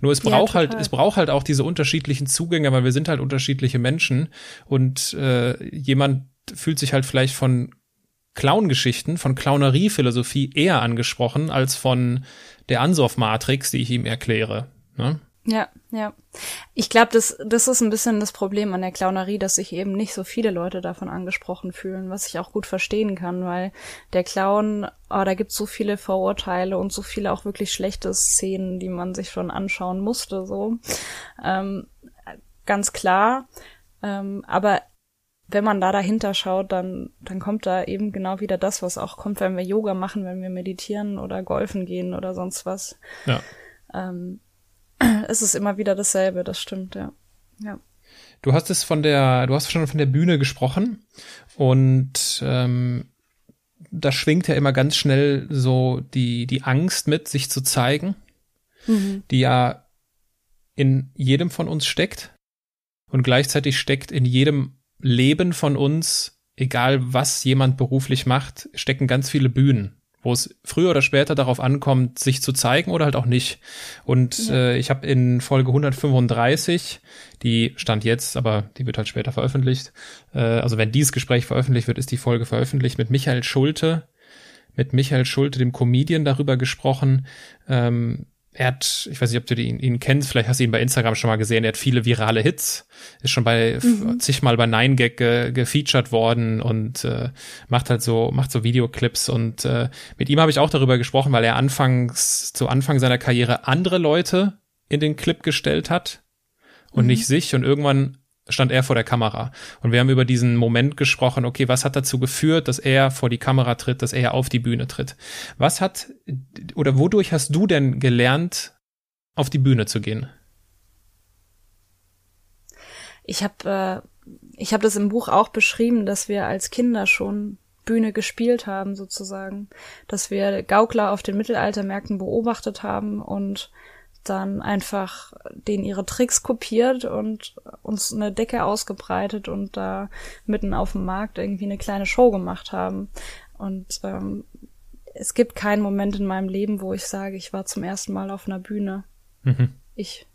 Nur es braucht ja, halt, es braucht halt auch diese unterschiedlichen Zugänge, weil wir sind halt unterschiedliche Menschen und äh, jemand fühlt sich halt vielleicht von Clown-Geschichten, von Clownerie-Philosophie eher angesprochen als von der Ansoff-Matrix, die ich ihm erkläre. Ne? Ja, ja. Ich glaube, das, das ist ein bisschen das Problem an der Clownerie, dass sich eben nicht so viele Leute davon angesprochen fühlen, was ich auch gut verstehen kann, weil der Clown, oh, da gibt so viele Vorurteile und so viele auch wirklich schlechte Szenen, die man sich schon anschauen musste, so. Ähm, ganz klar. Ähm, aber wenn man da dahinter schaut, dann, dann kommt da eben genau wieder das, was auch kommt, wenn wir Yoga machen, wenn wir meditieren oder golfen gehen oder sonst was. Ja. Ähm, es ist immer wieder dasselbe, das stimmt, ja. Ja. Du hast es von der, du hast schon von der Bühne gesprochen und ähm, da schwingt ja immer ganz schnell so die, die Angst mit, sich zu zeigen, mhm. die ja in jedem von uns steckt und gleichzeitig steckt in jedem Leben von uns, egal was jemand beruflich macht, stecken ganz viele Bühnen, wo es früher oder später darauf ankommt, sich zu zeigen oder halt auch nicht. Und ja. äh, ich habe in Folge 135, die stand jetzt, aber die wird halt später veröffentlicht. Äh, also wenn dieses Gespräch veröffentlicht wird, ist die Folge veröffentlicht mit Michael Schulte, mit Michael Schulte, dem Comedian, darüber gesprochen, ähm, er hat, ich weiß nicht, ob du ihn, ihn kennst, vielleicht hast du ihn bei Instagram schon mal gesehen, er hat viele virale Hits, ist schon bei mhm. zigmal bei Nine Gag ge, gefeatured worden und äh, macht halt so, macht so Videoclips und äh, mit ihm habe ich auch darüber gesprochen, weil er anfangs, zu Anfang seiner Karriere andere Leute in den Clip gestellt hat und mhm. nicht sich und irgendwann stand er vor der Kamera. Und wir haben über diesen Moment gesprochen, okay, was hat dazu geführt, dass er vor die Kamera tritt, dass er auf die Bühne tritt? Was hat, oder wodurch hast du denn gelernt, auf die Bühne zu gehen? Ich habe ich habe das im Buch auch beschrieben, dass wir als Kinder schon Bühne gespielt haben, sozusagen. Dass wir Gaukler auf den Mittelaltermärkten beobachtet haben und dann einfach denen ihre Tricks kopiert und uns eine Decke ausgebreitet und da mitten auf dem Markt irgendwie eine kleine Show gemacht haben. Und ähm, es gibt keinen Moment in meinem Leben, wo ich sage, ich war zum ersten Mal auf einer Bühne. Mhm. Ich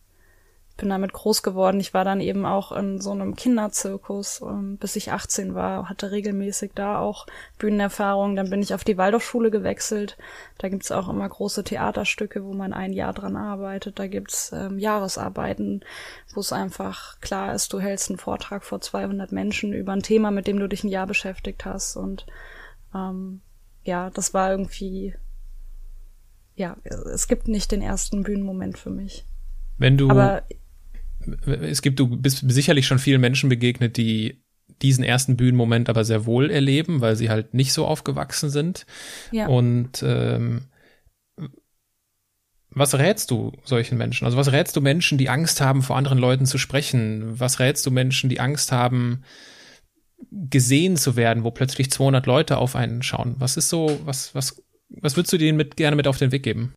bin damit groß geworden. Ich war dann eben auch in so einem Kinderzirkus, ähm, bis ich 18 war, hatte regelmäßig da auch Bühnenerfahrung. Dann bin ich auf die Waldorfschule gewechselt. Da gibt's auch immer große Theaterstücke, wo man ein Jahr dran arbeitet. Da gibt's ähm, Jahresarbeiten, wo es einfach klar ist, du hältst einen Vortrag vor 200 Menschen über ein Thema, mit dem du dich ein Jahr beschäftigt hast. Und ähm, ja, das war irgendwie, ja, es gibt nicht den ersten Bühnenmoment für mich. Wenn du Aber es gibt, du bist sicherlich schon vielen Menschen begegnet, die diesen ersten Bühnenmoment aber sehr wohl erleben, weil sie halt nicht so aufgewachsen sind. Ja. Und ähm, was rätst du solchen Menschen? Also was rätst du Menschen, die Angst haben, vor anderen Leuten zu sprechen? Was rätst du Menschen, die Angst haben, gesehen zu werden, wo plötzlich 200 Leute auf einen schauen? Was ist so, was, was, was würdest du denen mit, gerne mit auf den Weg geben?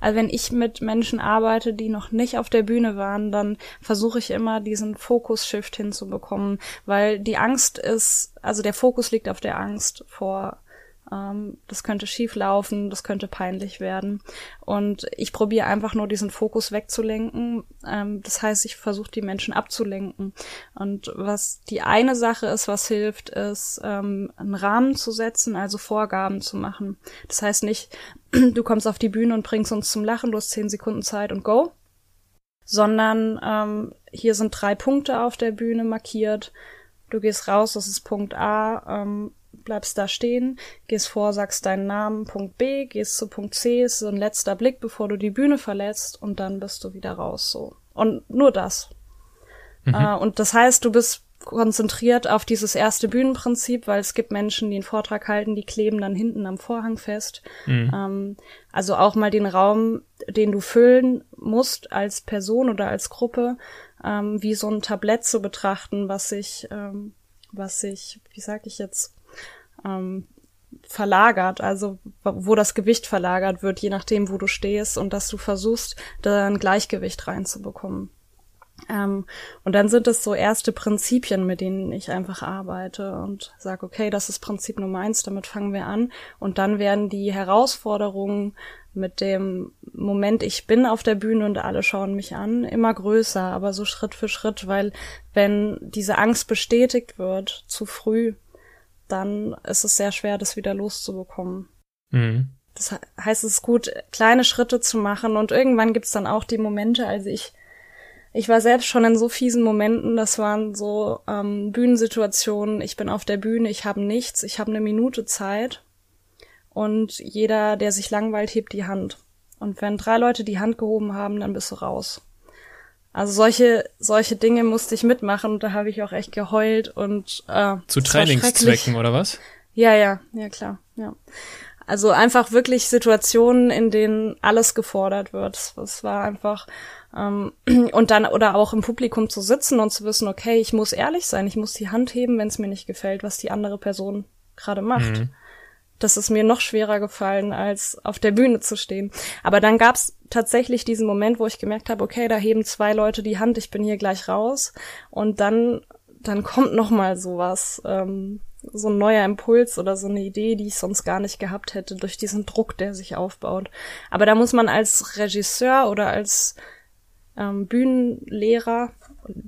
Also wenn ich mit Menschen arbeite, die noch nicht auf der Bühne waren, dann versuche ich immer diesen Fokus-Shift hinzubekommen, weil die Angst ist, also der Fokus liegt auf der Angst vor das könnte schief laufen, das könnte peinlich werden. Und ich probiere einfach nur diesen Fokus wegzulenken. Ähm, das heißt, ich versuche die Menschen abzulenken. Und was die eine Sache ist, was hilft, ist ähm, einen Rahmen zu setzen, also Vorgaben zu machen. Das heißt nicht, du kommst auf die Bühne und bringst uns zum Lachen, du hast zehn Sekunden Zeit und go. Sondern ähm, hier sind drei Punkte auf der Bühne markiert. Du gehst raus, das ist Punkt A, ähm, bleibst da stehen, gehst vor, sagst deinen Namen, Punkt B, gehst zu Punkt C, ist so ein letzter Blick, bevor du die Bühne verlässt und dann bist du wieder raus, so. Und nur das. Mhm. Äh, und das heißt, du bist konzentriert auf dieses erste Bühnenprinzip, weil es gibt Menschen, die einen Vortrag halten, die kleben dann hinten am Vorhang fest. Mhm. Ähm, also auch mal den Raum, den du füllen musst als Person oder als Gruppe, ähm, wie so ein Tablett zu betrachten, was sich, ähm, was sich, wie sag ich jetzt, ähm, verlagert, also wo das Gewicht verlagert wird, je nachdem, wo du stehst und dass du versuchst, da ein Gleichgewicht reinzubekommen. Ähm, und dann sind es so erste Prinzipien, mit denen ich einfach arbeite und sage, okay, das ist Prinzip Nummer eins, damit fangen wir an. Und dann werden die Herausforderungen mit dem Moment, ich bin auf der Bühne und alle schauen mich an, immer größer, aber so Schritt für Schritt, weil wenn diese Angst bestätigt wird, zu früh, dann ist es sehr schwer, das wieder loszubekommen. Mhm. Das heißt, es ist gut, kleine Schritte zu machen und irgendwann gibt's dann auch die Momente, also ich ich war selbst schon in so fiesen Momenten, das waren so ähm, Bühnensituationen, ich bin auf der Bühne, ich habe nichts, ich habe eine Minute Zeit und jeder, der sich langweilt, hebt die Hand. Und wenn drei Leute die Hand gehoben haben, dann bist du raus. Also solche, solche Dinge musste ich mitmachen und da habe ich auch echt geheult und äh, zu Trainingszwecken oder was? Ja, ja, ja klar, ja. Also einfach wirklich Situationen, in denen alles gefordert wird. Es war einfach ähm, und dann oder auch im Publikum zu sitzen und zu wissen, okay, ich muss ehrlich sein, ich muss die Hand heben, wenn es mir nicht gefällt, was die andere Person gerade macht. Mhm das ist mir noch schwerer gefallen, als auf der Bühne zu stehen. Aber dann gab's tatsächlich diesen Moment, wo ich gemerkt habe, okay, da heben zwei Leute die Hand, ich bin hier gleich raus. Und dann, dann kommt noch mal sowas, ähm, so ein neuer Impuls oder so eine Idee, die ich sonst gar nicht gehabt hätte, durch diesen Druck, der sich aufbaut. Aber da muss man als Regisseur oder als ähm, Bühnenlehrer,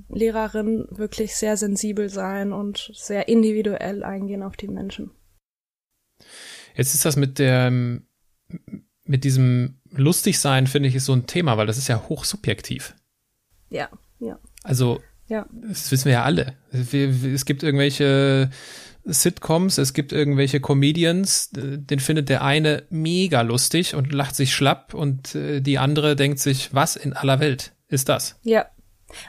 Lehrerin wirklich sehr sensibel sein und sehr individuell eingehen auf die Menschen. Jetzt ist das mit der, mit diesem Lustigsein, finde ich, ist so ein Thema, weil das ist ja hochsubjektiv. Ja, ja. Also, ja. das wissen wir ja alle. Es gibt irgendwelche Sitcoms, es gibt irgendwelche Comedians, den findet der eine mega lustig und lacht sich schlapp und äh, die andere denkt sich, was in aller Welt ist das? Ja,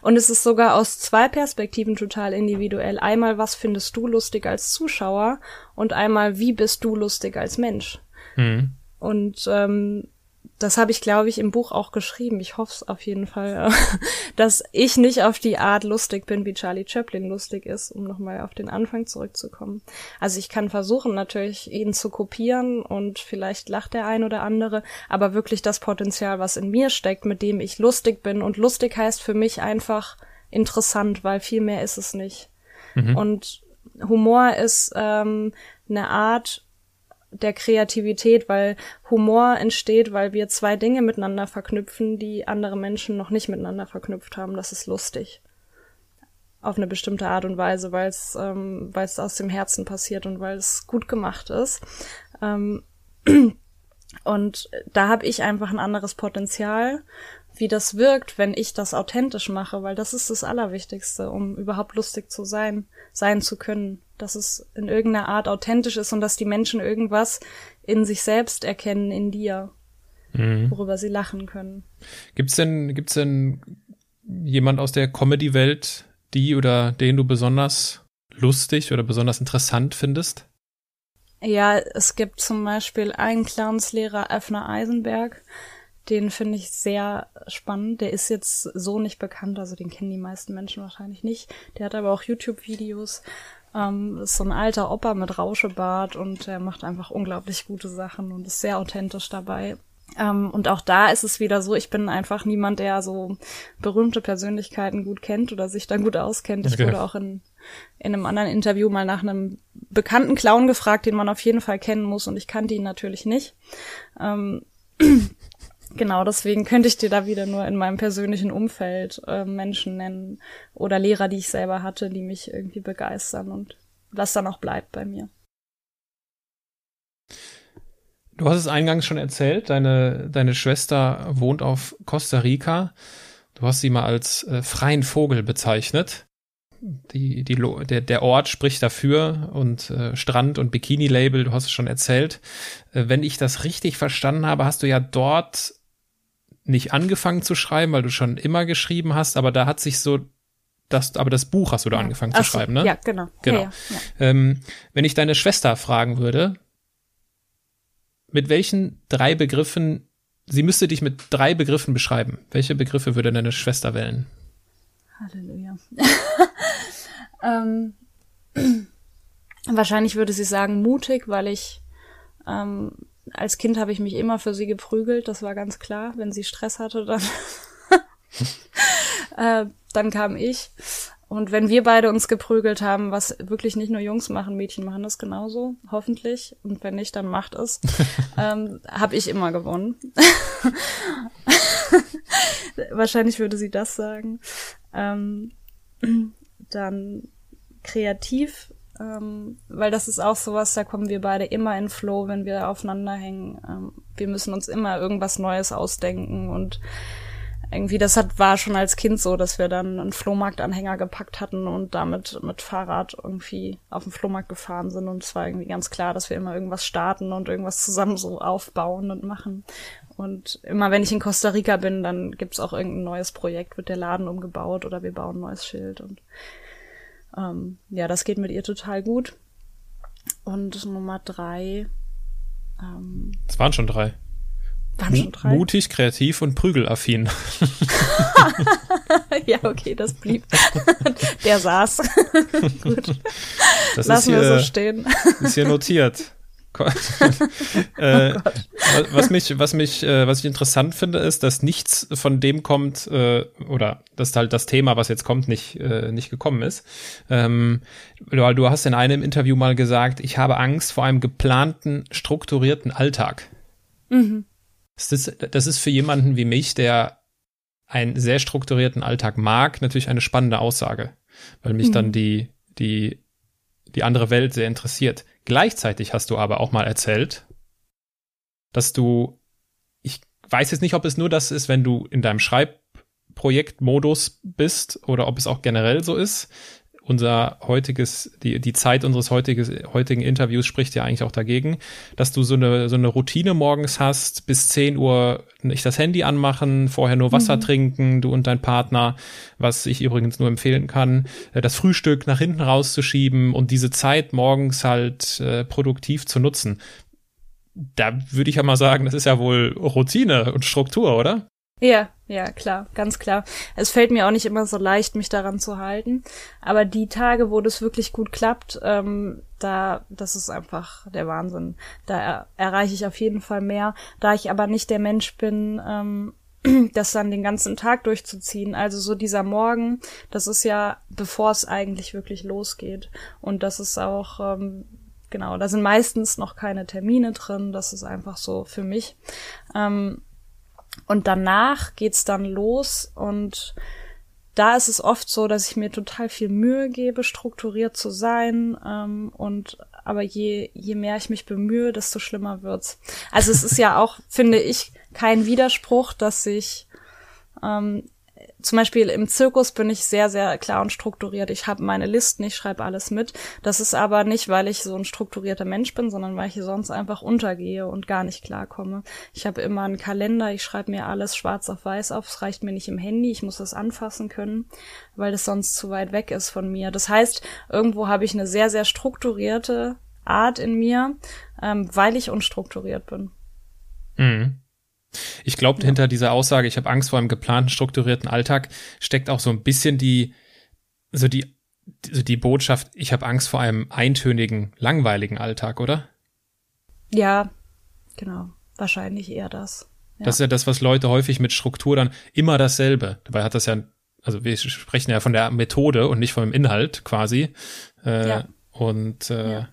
und es ist sogar aus zwei Perspektiven total individuell. Einmal, was findest du lustig als Zuschauer und einmal, wie bist du lustig als Mensch? Mhm. Und ähm, das habe ich, glaube ich, im Buch auch geschrieben. Ich hoffe es auf jeden Fall, dass ich nicht auf die Art lustig bin, wie Charlie Chaplin lustig ist, um nochmal auf den Anfang zurückzukommen. Also ich kann versuchen, natürlich ihn zu kopieren und vielleicht lacht der ein oder andere, aber wirklich das Potenzial, was in mir steckt, mit dem ich lustig bin. Und lustig heißt für mich einfach interessant, weil viel mehr ist es nicht. Mhm. Und Humor ist ähm, eine Art, der Kreativität, weil Humor entsteht, weil wir zwei Dinge miteinander verknüpfen, die andere Menschen noch nicht miteinander verknüpft haben. Das ist lustig. Auf eine bestimmte Art und Weise, weil es ähm, weil es aus dem Herzen passiert und weil es gut gemacht ist. Ähm, und da habe ich einfach ein anderes Potenzial, wie das wirkt, wenn ich das authentisch mache, weil das ist das Allerwichtigste, um überhaupt lustig zu sein, sein zu können dass es in irgendeiner Art authentisch ist und dass die Menschen irgendwas in sich selbst erkennen, in dir, mhm. worüber sie lachen können. Gibt's denn, gibt's denn jemand aus der Comedy-Welt, die oder den du besonders lustig oder besonders interessant findest? Ja, es gibt zum Beispiel einen Clownslehrer, Öffner Eisenberg. Den finde ich sehr spannend. Der ist jetzt so nicht bekannt, also den kennen die meisten Menschen wahrscheinlich nicht. Der hat aber auch YouTube-Videos. Ähm, ist so ein alter Opa mit Rauschebart und er macht einfach unglaublich gute Sachen und ist sehr authentisch dabei. Ähm, und auch da ist es wieder so, ich bin einfach niemand, der so berühmte Persönlichkeiten gut kennt oder sich da gut auskennt. Ich okay. wurde auch in, in einem anderen Interview mal nach einem bekannten Clown gefragt, den man auf jeden Fall kennen muss und ich kannte ihn natürlich nicht. Ähm, Genau, deswegen könnte ich dir da wieder nur in meinem persönlichen Umfeld äh, Menschen nennen oder Lehrer, die ich selber hatte, die mich irgendwie begeistern und was dann auch bleibt bei mir. Du hast es eingangs schon erzählt, deine, deine Schwester wohnt auf Costa Rica. Du hast sie mal als äh, freien Vogel bezeichnet. Die, die, der, der Ort spricht dafür und äh, Strand und Bikini-Label, du hast es schon erzählt. Äh, wenn ich das richtig verstanden habe, hast du ja dort nicht angefangen zu schreiben, weil du schon immer geschrieben hast, aber da hat sich so das, aber das Buch hast du da ja. angefangen Ach zu schreiben, ne? Ja, genau. Genau. Ja, ja, ähm, wenn ich deine Schwester fragen würde, mit welchen drei Begriffen, sie müsste dich mit drei Begriffen beschreiben. Welche Begriffe würde deine Schwester wählen? Halleluja. ähm, wahrscheinlich würde sie sagen mutig, weil ich ähm, als Kind habe ich mich immer für sie geprügelt, das war ganz klar. Wenn sie Stress hatte, dann, äh, dann kam ich. Und wenn wir beide uns geprügelt haben, was wirklich nicht nur Jungs machen, Mädchen machen das genauso, hoffentlich. Und wenn nicht, dann macht es. ähm, habe ich immer gewonnen. Wahrscheinlich würde sie das sagen. Ähm, dann kreativ ähm, weil das ist auch sowas, da kommen wir beide immer in Flow, wenn wir aufeinander hängen. Ähm, wir müssen uns immer irgendwas Neues ausdenken und irgendwie, das hat, war schon als Kind so, dass wir dann einen Flohmarktanhänger gepackt hatten und damit mit Fahrrad irgendwie auf den Flohmarkt gefahren sind. Und es war irgendwie ganz klar, dass wir immer irgendwas starten und irgendwas zusammen so aufbauen und machen. Und immer wenn ich in Costa Rica bin, dann gibt's auch irgendein neues Projekt, wird der Laden umgebaut oder wir bauen ein neues Schild. Und ähm, ja, das geht mit ihr total gut. Und Nummer drei. Ähm, es waren schon drei. Waren schon drei. Mutig, kreativ und prügelaffin. ja, okay, das blieb. Der saß. Gut. Das Lassen wir so stehen. Ist hier notiert. äh, oh was mich, was mich, äh, was ich interessant finde, ist, dass nichts von dem kommt, äh, oder dass halt das Thema, was jetzt kommt, nicht, äh, nicht gekommen ist. Ähm, du, du hast in einem Interview mal gesagt, ich habe Angst vor einem geplanten, strukturierten Alltag. Mhm. Das, ist, das ist für jemanden wie mich, der einen sehr strukturierten Alltag mag, natürlich eine spannende Aussage, weil mich mhm. dann die, die, die andere Welt sehr interessiert. Gleichzeitig hast du aber auch mal erzählt, dass du, ich weiß jetzt nicht, ob es nur das ist, wenn du in deinem Schreibprojektmodus bist oder ob es auch generell so ist, unser heutiges, die, die Zeit unseres heutiges, heutigen Interviews spricht ja eigentlich auch dagegen, dass du so eine, so eine Routine morgens hast, bis 10 Uhr nicht das Handy anmachen, vorher nur Wasser mhm. trinken, du und dein Partner, was ich übrigens nur empfehlen kann, äh, das Frühstück nach hinten rauszuschieben und diese Zeit morgens halt äh, produktiv zu nutzen. da würde ich ja mal sagen, das ist ja wohl Routine und Struktur, oder? Ja, ja, klar, ganz klar. Es fällt mir auch nicht immer so leicht, mich daran zu halten. Aber die Tage, wo das wirklich gut klappt, ähm, da, das ist einfach der Wahnsinn. Da er, erreiche ich auf jeden Fall mehr. Da ich aber nicht der Mensch bin, ähm, das dann den ganzen Tag durchzuziehen. Also so dieser Morgen, das ist ja, bevor es eigentlich wirklich losgeht. Und das ist auch, ähm, genau, da sind meistens noch keine Termine drin. Das ist einfach so für mich. Ähm, und danach geht's dann los und da ist es oft so, dass ich mir total viel Mühe gebe, strukturiert zu sein. Ähm, und aber je, je mehr ich mich bemühe, desto schlimmer wird's. Also es ist ja auch, finde ich, kein Widerspruch, dass ich ähm, zum Beispiel im Zirkus bin ich sehr, sehr klar und strukturiert. Ich habe meine Listen, ich schreibe alles mit. Das ist aber nicht, weil ich so ein strukturierter Mensch bin, sondern weil ich sonst einfach untergehe und gar nicht klarkomme. Ich habe immer einen Kalender, ich schreibe mir alles schwarz auf weiß auf. Es reicht mir nicht im Handy, ich muss das anfassen können, weil das sonst zu weit weg ist von mir. Das heißt, irgendwo habe ich eine sehr, sehr strukturierte Art in mir, ähm, weil ich unstrukturiert bin. Mhm. Ich glaube, ja. hinter dieser Aussage, ich habe Angst vor einem geplanten, strukturierten Alltag, steckt auch so ein bisschen die, so die, so die Botschaft, ich habe Angst vor einem eintönigen, langweiligen Alltag, oder? Ja, genau. Wahrscheinlich eher das. Ja. Das ist ja das, was Leute häufig mit Struktur dann immer dasselbe. Dabei hat das ja, also wir sprechen ja von der Methode und nicht von dem Inhalt quasi. Äh, ja. Und äh, ja.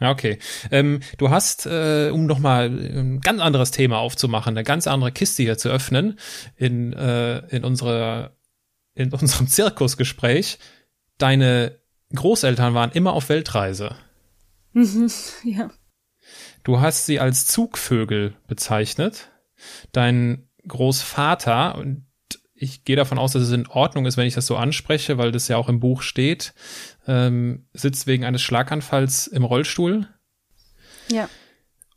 Ja, okay. Ähm, du hast, äh, um nochmal ein ganz anderes Thema aufzumachen, eine ganz andere Kiste hier zu öffnen, in, äh, in, unsere, in unserem Zirkusgespräch, deine Großeltern waren immer auf Weltreise. Mhm, ja. Du hast sie als Zugvögel bezeichnet. Dein Großvater, und ich gehe davon aus, dass es in Ordnung ist, wenn ich das so anspreche, weil das ja auch im Buch steht, ähm, sitzt wegen eines Schlaganfalls im Rollstuhl. Ja.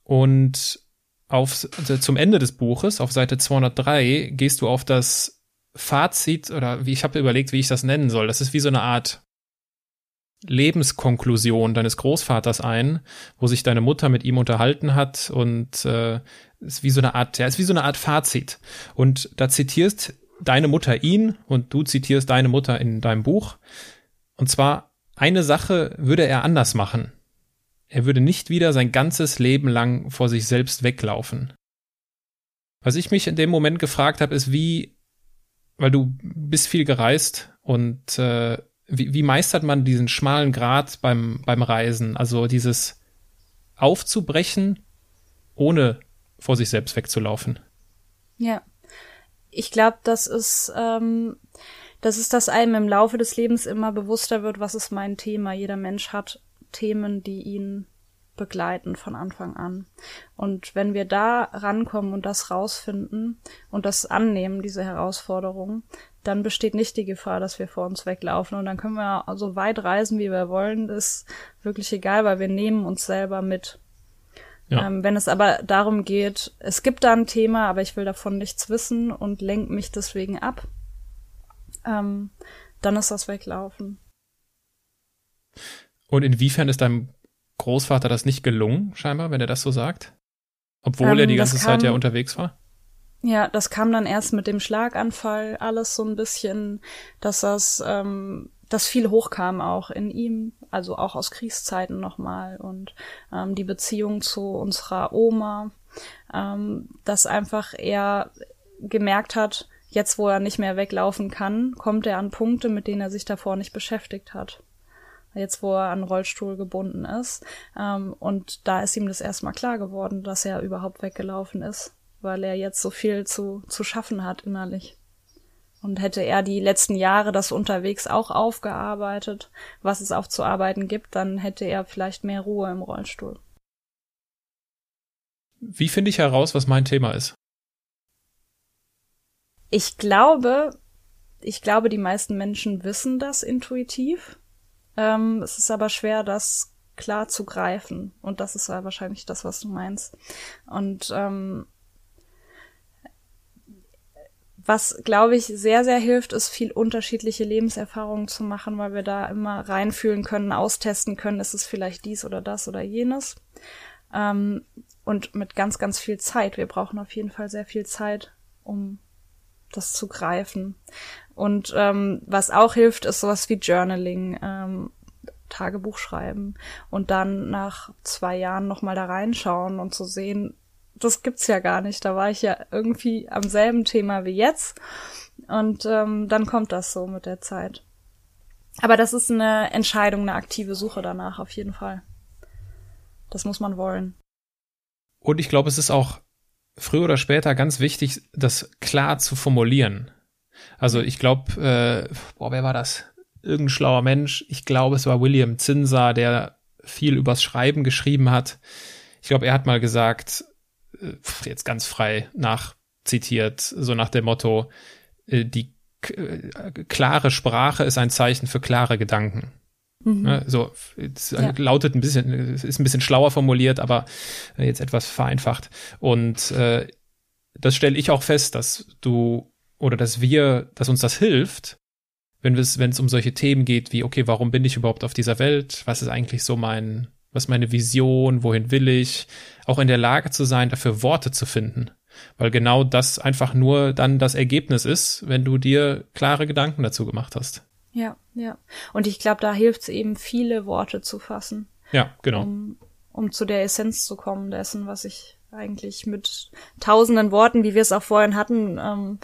Und auf, zum Ende des Buches, auf Seite 203, gehst du auf das Fazit oder wie ich habe überlegt, wie ich das nennen soll. Das ist wie so eine Art Lebenskonklusion deines Großvaters ein, wo sich deine Mutter mit ihm unterhalten hat und äh, ist wie so eine Art, ja, ist wie so eine Art Fazit. Und da zitierst deine Mutter ihn und du zitierst deine Mutter in deinem Buch. Und zwar eine Sache würde er anders machen. Er würde nicht wieder sein ganzes Leben lang vor sich selbst weglaufen. Was ich mich in dem Moment gefragt habe, ist, wie, weil du bist viel gereist und äh, wie, wie meistert man diesen schmalen Grat beim, beim Reisen? Also dieses aufzubrechen, ohne vor sich selbst wegzulaufen. Ja. Ich glaube, das ist ähm, das ist, dass einem im Laufe des Lebens immer bewusster wird, was ist mein Thema. Jeder Mensch hat Themen, die ihn begleiten von Anfang an. Und wenn wir da rankommen und das rausfinden und das annehmen, diese Herausforderung, dann besteht nicht die Gefahr, dass wir vor uns weglaufen. Und dann können wir so weit reisen, wie wir wollen. Das ist wirklich egal, weil wir nehmen uns selber mit. Ja. Ähm, wenn es aber darum geht, es gibt da ein Thema, aber ich will davon nichts wissen und lenke mich deswegen ab, ähm, dann ist das Weglaufen. Und inwiefern ist deinem Großvater das nicht gelungen, scheinbar, wenn er das so sagt? Obwohl ähm, er die ganze kam, Zeit ja unterwegs war? Ja, das kam dann erst mit dem Schlaganfall alles so ein bisschen, dass das, ähm, dass viel hochkam auch in ihm, also auch aus Kriegszeiten nochmal und ähm, die Beziehung zu unserer Oma, ähm, dass einfach er gemerkt hat, Jetzt, wo er nicht mehr weglaufen kann, kommt er an Punkte, mit denen er sich davor nicht beschäftigt hat. Jetzt, wo er an Rollstuhl gebunden ist. Ähm, und da ist ihm das erstmal klar geworden, dass er überhaupt weggelaufen ist, weil er jetzt so viel zu, zu schaffen hat innerlich. Und hätte er die letzten Jahre das unterwegs auch aufgearbeitet, was es aufzuarbeiten gibt, dann hätte er vielleicht mehr Ruhe im Rollstuhl. Wie finde ich heraus, was mein Thema ist? Ich glaube, ich glaube, die meisten Menschen wissen das intuitiv. Ähm, es ist aber schwer, das klar zu greifen. Und das ist wahrscheinlich das, was du meinst. Und ähm, was, glaube ich, sehr, sehr hilft, ist viel unterschiedliche Lebenserfahrungen zu machen, weil wir da immer reinfühlen können, austesten können, ist es vielleicht dies oder das oder jenes. Ähm, und mit ganz, ganz viel Zeit. Wir brauchen auf jeden Fall sehr viel Zeit, um das zu greifen. Und ähm, was auch hilft, ist sowas wie Journaling, ähm, Tagebuch schreiben und dann nach zwei Jahren nochmal da reinschauen und zu sehen, das gibt's ja gar nicht. Da war ich ja irgendwie am selben Thema wie jetzt. Und ähm, dann kommt das so mit der Zeit. Aber das ist eine Entscheidung, eine aktive Suche danach auf jeden Fall. Das muss man wollen. Und ich glaube, es ist auch früher oder später ganz wichtig, das klar zu formulieren. Also ich glaube, äh, boah, wer war das? Irgendein schlauer Mensch. Ich glaube, es war William Zinser, der viel übers Schreiben geschrieben hat. Ich glaube, er hat mal gesagt, äh, jetzt ganz frei nachzitiert, so nach dem Motto, äh, die äh, klare Sprache ist ein Zeichen für klare Gedanken. Mhm. Ne, so, es ja. lautet ein bisschen, ist ein bisschen schlauer formuliert, aber jetzt etwas vereinfacht. Und äh, das stelle ich auch fest, dass du oder dass wir, dass uns das hilft, wenn es, wenn es um solche Themen geht wie, okay, warum bin ich überhaupt auf dieser Welt? Was ist eigentlich so mein, was ist meine Vision? Wohin will ich? Auch in der Lage zu sein, dafür Worte zu finden. Weil genau das einfach nur dann das Ergebnis ist, wenn du dir klare Gedanken dazu gemacht hast. Ja, ja. Und ich glaube, da hilft es eben, viele Worte zu fassen. Ja, genau. Um, um zu der Essenz zu kommen dessen, was ich eigentlich mit tausenden Worten, wie wir es auch vorhin hatten, ähm,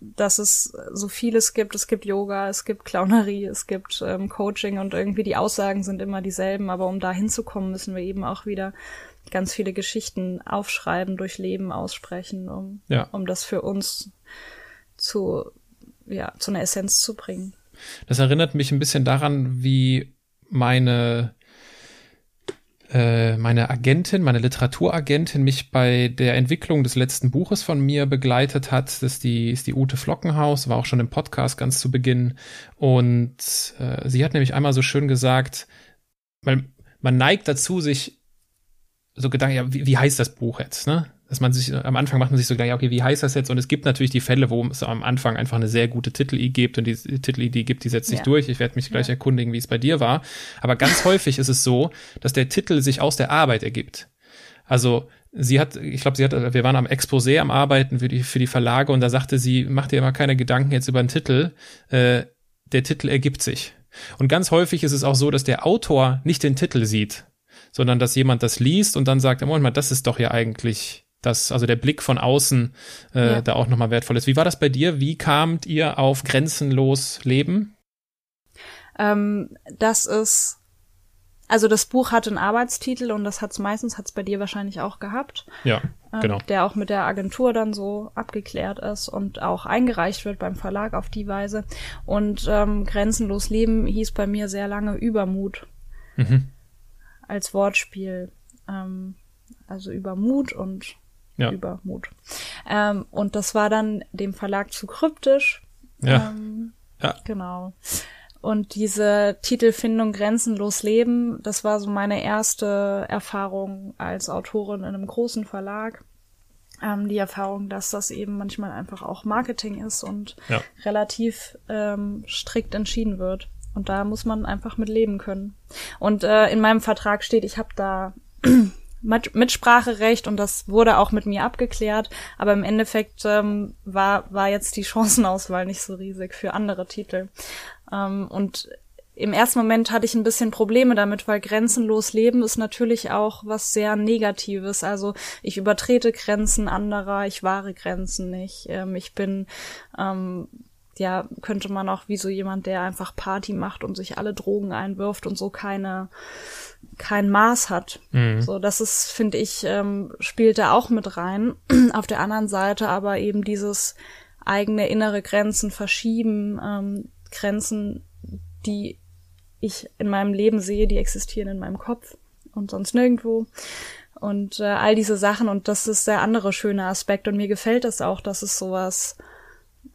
dass es so vieles gibt. Es gibt Yoga, es gibt Clownerie, es gibt ähm, Coaching und irgendwie die Aussagen sind immer dieselben. Aber um da hinzukommen, müssen wir eben auch wieder ganz viele Geschichten aufschreiben, durch Leben aussprechen, um, ja. um das für uns zu, ja, zu einer Essenz zu bringen. Das erinnert mich ein bisschen daran, wie meine äh, meine Agentin, meine Literaturagentin mich bei der Entwicklung des letzten Buches von mir begleitet hat. Das ist die, ist die Ute Flockenhaus, war auch schon im Podcast ganz zu Beginn. Und äh, sie hat nämlich einmal so schön gesagt, weil man neigt dazu, sich so Gedanken, ja, wie, wie heißt das Buch jetzt, ne? Dass man sich, am Anfang macht man sich so ja, okay, wie heißt das jetzt? Und es gibt natürlich die Fälle, wo es am Anfang einfach eine sehr gute Titelidee gibt und die Titelidee gibt, die setzt sich ja. durch. Ich werde mich gleich ja. erkundigen, wie es bei dir war. Aber ganz häufig ist es so, dass der Titel sich aus der Arbeit ergibt. Also sie hat, ich glaube, sie hat, wir waren am Exposé am Arbeiten für die, für die Verlage und da sagte sie, mach dir immer keine Gedanken jetzt über den Titel, äh, der Titel ergibt sich. Und ganz häufig ist es auch so, dass der Autor nicht den Titel sieht, sondern dass jemand das liest und dann sagt, Moment mal, das ist doch ja eigentlich das, also der Blick von außen äh, ja. da auch nochmal wertvoll ist. Wie war das bei dir? Wie kamt ihr auf grenzenlos Leben? Ähm, das ist, also das Buch hat einen Arbeitstitel und das hat's meistens, hat's bei dir wahrscheinlich auch gehabt. Ja, ähm, genau. Der auch mit der Agentur dann so abgeklärt ist und auch eingereicht wird beim Verlag auf die Weise. Und ähm, Grenzenlos Leben hieß bei mir sehr lange Übermut. Mhm als Wortspiel. Ähm, also über Mut und ja. über Mut. Ähm, und das war dann dem Verlag zu kryptisch. Ja. Ähm, ja. Genau. Und diese Titelfindung Grenzenlos Leben, das war so meine erste Erfahrung als Autorin in einem großen Verlag. Ähm, die Erfahrung, dass das eben manchmal einfach auch Marketing ist und ja. relativ ähm, strikt entschieden wird. Und da muss man einfach mit leben können. Und äh, in meinem Vertrag steht, ich habe da Mitspracherecht und das wurde auch mit mir abgeklärt. Aber im Endeffekt ähm, war, war jetzt die Chancenauswahl nicht so riesig für andere Titel. Ähm, und im ersten Moment hatte ich ein bisschen Probleme damit, weil grenzenlos leben ist natürlich auch was sehr Negatives. Also ich übertrete Grenzen anderer, ich wahre Grenzen nicht. Ähm, ich bin ähm, ja, könnte man auch wie so jemand, der einfach Party macht und sich alle Drogen einwirft und so keine, kein Maß hat. Mhm. So, das ist, finde ich, ähm, spielt da auch mit rein. Auf der anderen Seite aber eben dieses eigene innere Grenzen verschieben, ähm, Grenzen, die ich in meinem Leben sehe, die existieren in meinem Kopf und sonst nirgendwo. Und äh, all diese Sachen, und das ist der andere schöne Aspekt. Und mir gefällt es das auch, dass es sowas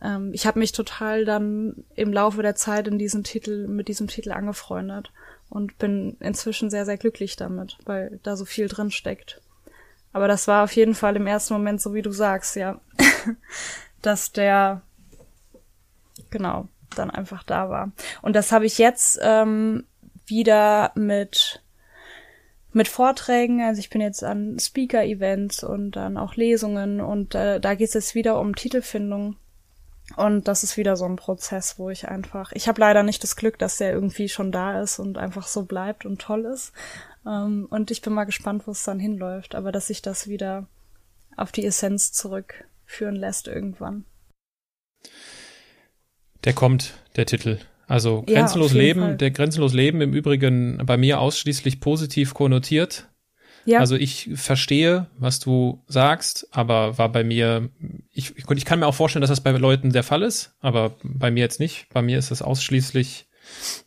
ähm, ich habe mich total dann im Laufe der Zeit in diesen Titel, mit diesem Titel angefreundet und bin inzwischen sehr, sehr glücklich damit, weil da so viel drin steckt. Aber das war auf jeden Fall im ersten Moment so, wie du sagst, ja, dass der genau dann einfach da war. Und das habe ich jetzt ähm, wieder mit mit Vorträgen. Also ich bin jetzt an Speaker-Events und dann auch Lesungen und äh, da geht es jetzt wieder um Titelfindung. Und das ist wieder so ein Prozess, wo ich einfach, ich habe leider nicht das Glück, dass der irgendwie schon da ist und einfach so bleibt und toll ist. Ähm, und ich bin mal gespannt, wo es dann hinläuft, aber dass sich das wieder auf die Essenz zurückführen lässt irgendwann. Der kommt, der Titel. Also grenzenlos ja, Leben, Fall. der grenzenlos Leben im Übrigen bei mir ausschließlich positiv konnotiert. Ja. Also ich verstehe, was du sagst, aber war bei mir, ich, ich kann mir auch vorstellen, dass das bei Leuten der Fall ist, aber bei mir jetzt nicht. Bei mir ist das ausschließlich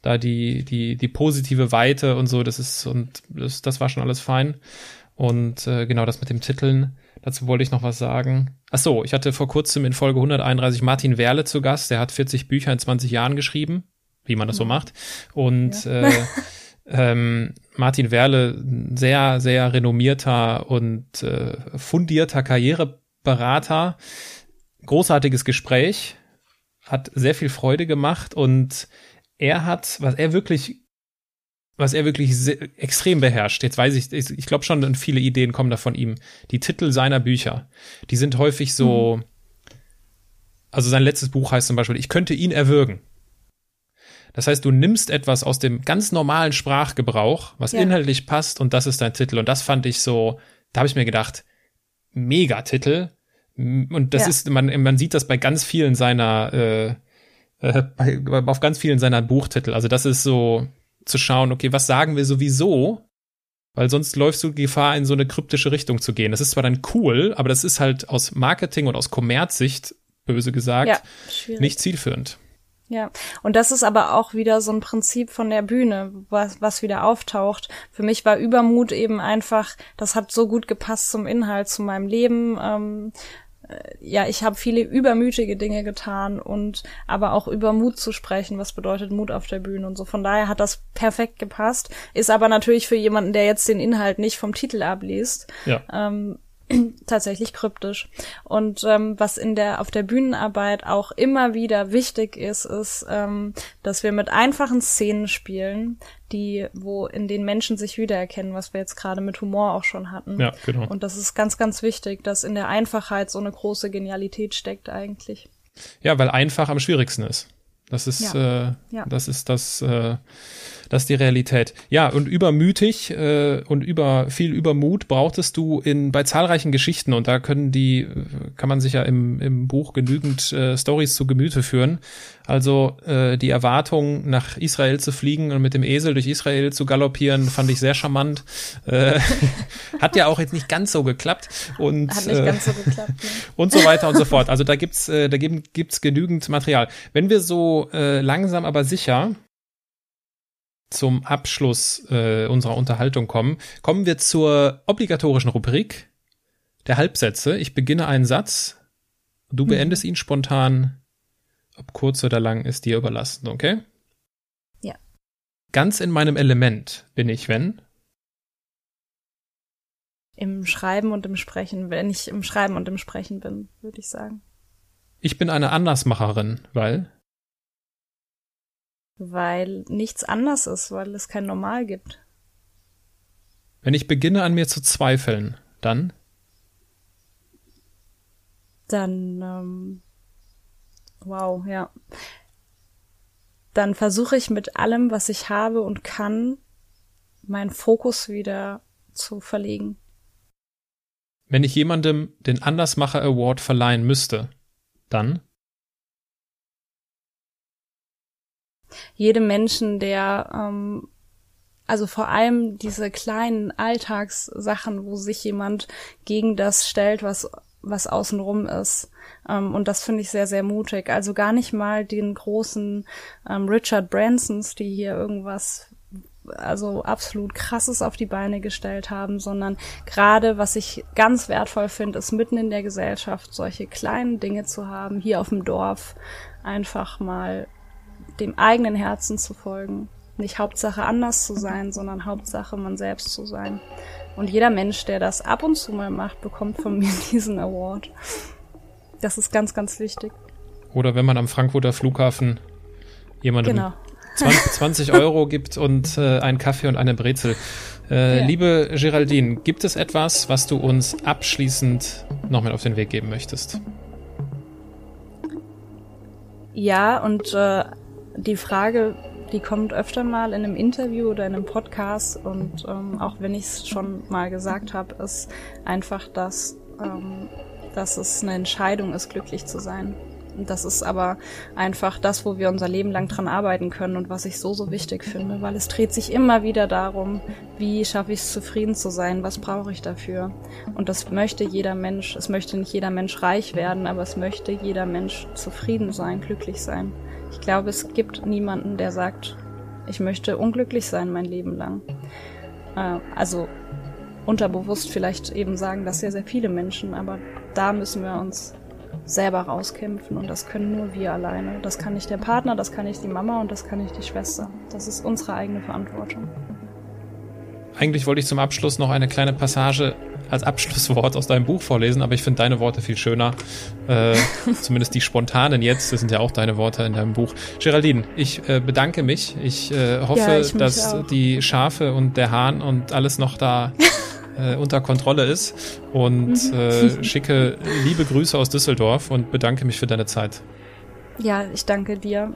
da die, die, die positive Weite und so, das ist, und das, das war schon alles fein. Und äh, genau das mit dem Titeln, dazu wollte ich noch was sagen. Ach so, ich hatte vor kurzem in Folge 131 Martin Werle zu Gast, der hat 40 Bücher in 20 Jahren geschrieben, wie man das so macht. Und ja. äh, ähm, Martin Werle, sehr, sehr renommierter und äh, fundierter Karriereberater. Großartiges Gespräch, hat sehr viel Freude gemacht und er hat, was er wirklich, was er wirklich sehr, extrem beherrscht. Jetzt weiß ich, ich, ich glaube schon, viele Ideen kommen da von ihm. Die Titel seiner Bücher, die sind häufig so, mhm. also sein letztes Buch heißt zum Beispiel, ich könnte ihn erwürgen. Das heißt, du nimmst etwas aus dem ganz normalen Sprachgebrauch, was ja. inhaltlich passt, und das ist dein Titel. Und das fand ich so, da habe ich mir gedacht, Megatitel. Und das ja. ist, man, man sieht das bei ganz vielen seiner, äh, äh, bei, auf ganz vielen seiner Buchtitel. Also das ist so zu schauen, okay, was sagen wir sowieso? Weil sonst läufst du Gefahr, in so eine kryptische Richtung zu gehen. Das ist zwar dann cool, aber das ist halt aus Marketing und aus Kommerzsicht, böse gesagt, ja, nicht zielführend. Ja, und das ist aber auch wieder so ein Prinzip von der Bühne, was, was wieder auftaucht. Für mich war Übermut eben einfach, das hat so gut gepasst zum Inhalt, zu meinem Leben. Ähm, äh, ja, ich habe viele übermütige Dinge getan und aber auch über Mut zu sprechen, was bedeutet Mut auf der Bühne und so. Von daher hat das perfekt gepasst, ist aber natürlich für jemanden, der jetzt den Inhalt nicht vom Titel abliest, ja. ähm, tatsächlich kryptisch. Und ähm, was in der auf der Bühnenarbeit auch immer wieder wichtig ist, ist, ähm, dass wir mit einfachen Szenen spielen, die, wo in den Menschen sich wiedererkennen, was wir jetzt gerade mit Humor auch schon hatten. Ja, genau. Und das ist ganz, ganz wichtig, dass in der Einfachheit so eine große Genialität steckt eigentlich. Ja, weil einfach am schwierigsten ist. Das ist, ja. Äh, ja. das ist das, äh, das ist die Realität. Ja, und übermütig äh, und über viel Übermut brauchtest du in bei zahlreichen Geschichten und da können die kann man sich ja im, im Buch genügend äh, Stories zu Gemüte führen. Also äh, die Erwartung nach Israel zu fliegen und mit dem Esel durch Israel zu galoppieren fand ich sehr charmant. Äh, hat ja auch jetzt nicht ganz so geklappt und hat nicht äh, ganz so geklappt. Ne? und so weiter und so fort. Also da gibt's äh, da gibt's genügend Material. Wenn wir so äh, langsam aber sicher zum Abschluss äh, unserer Unterhaltung kommen, kommen wir zur obligatorischen Rubrik der Halbsätze. Ich beginne einen Satz, du mhm. beendest ihn spontan, ob kurz oder lang ist dir überlassen, okay? Ja. Ganz in meinem Element bin ich, wenn? Im Schreiben und im Sprechen, wenn ich im Schreiben und im Sprechen bin, würde ich sagen. Ich bin eine Andersmacherin, weil? Weil nichts anders ist, weil es kein Normal gibt. Wenn ich beginne an mir zu zweifeln, dann? Dann, ähm, wow, ja. Dann versuche ich mit allem, was ich habe und kann, meinen Fokus wieder zu verlegen. Wenn ich jemandem den Andersmacher Award verleihen müsste, dann? Jedem Menschen, der ähm, also vor allem diese kleinen Alltagssachen, wo sich jemand gegen das stellt, was was außenrum ist. Ähm, und das finde ich sehr, sehr mutig. Also gar nicht mal den großen ähm, Richard Bransons, die hier irgendwas also absolut krasses auf die Beine gestellt haben, sondern gerade was ich ganz wertvoll finde, ist mitten in der Gesellschaft solche kleinen Dinge zu haben, hier auf dem Dorf einfach mal dem eigenen Herzen zu folgen. Nicht Hauptsache anders zu sein, sondern Hauptsache man selbst zu sein. Und jeder Mensch, der das ab und zu mal macht, bekommt von mir diesen Award. Das ist ganz, ganz wichtig. Oder wenn man am Frankfurter Flughafen jemandem genau. 20, 20 Euro gibt und äh, einen Kaffee und eine Brezel. Äh, ja. Liebe Geraldine, gibt es etwas, was du uns abschließend noch mit auf den Weg geben möchtest? Ja, und äh, die Frage, die kommt öfter mal in einem Interview oder in einem Podcast und ähm, auch wenn ich es schon mal gesagt habe, ist einfach, dass, ähm, dass es eine Entscheidung ist, glücklich zu sein. Das ist aber einfach das, wo wir unser Leben lang dran arbeiten können und was ich so, so wichtig finde, weil es dreht sich immer wieder darum, wie schaffe ich es zufrieden zu sein, was brauche ich dafür. Und das möchte jeder Mensch, es möchte nicht jeder Mensch reich werden, aber es möchte jeder Mensch zufrieden sein, glücklich sein. Ich glaube, es gibt niemanden, der sagt, ich möchte unglücklich sein mein Leben lang. Äh, also unterbewusst vielleicht eben sagen das sehr, sehr viele Menschen, aber da müssen wir uns selber rauskämpfen und das können nur wir alleine. Das kann nicht der Partner, das kann nicht die Mama und das kann nicht die Schwester. Das ist unsere eigene Verantwortung. Eigentlich wollte ich zum Abschluss noch eine kleine Passage als Abschlusswort aus deinem Buch vorlesen, aber ich finde deine Worte viel schöner. Äh, zumindest die spontanen jetzt, das sind ja auch deine Worte in deinem Buch. Geraldine, ich äh, bedanke mich. Ich äh, hoffe, ja, ich dass auch. die Schafe und der Hahn und alles noch da äh, unter Kontrolle ist und mhm. äh, schicke liebe Grüße aus Düsseldorf und bedanke mich für deine Zeit. Ja, ich danke dir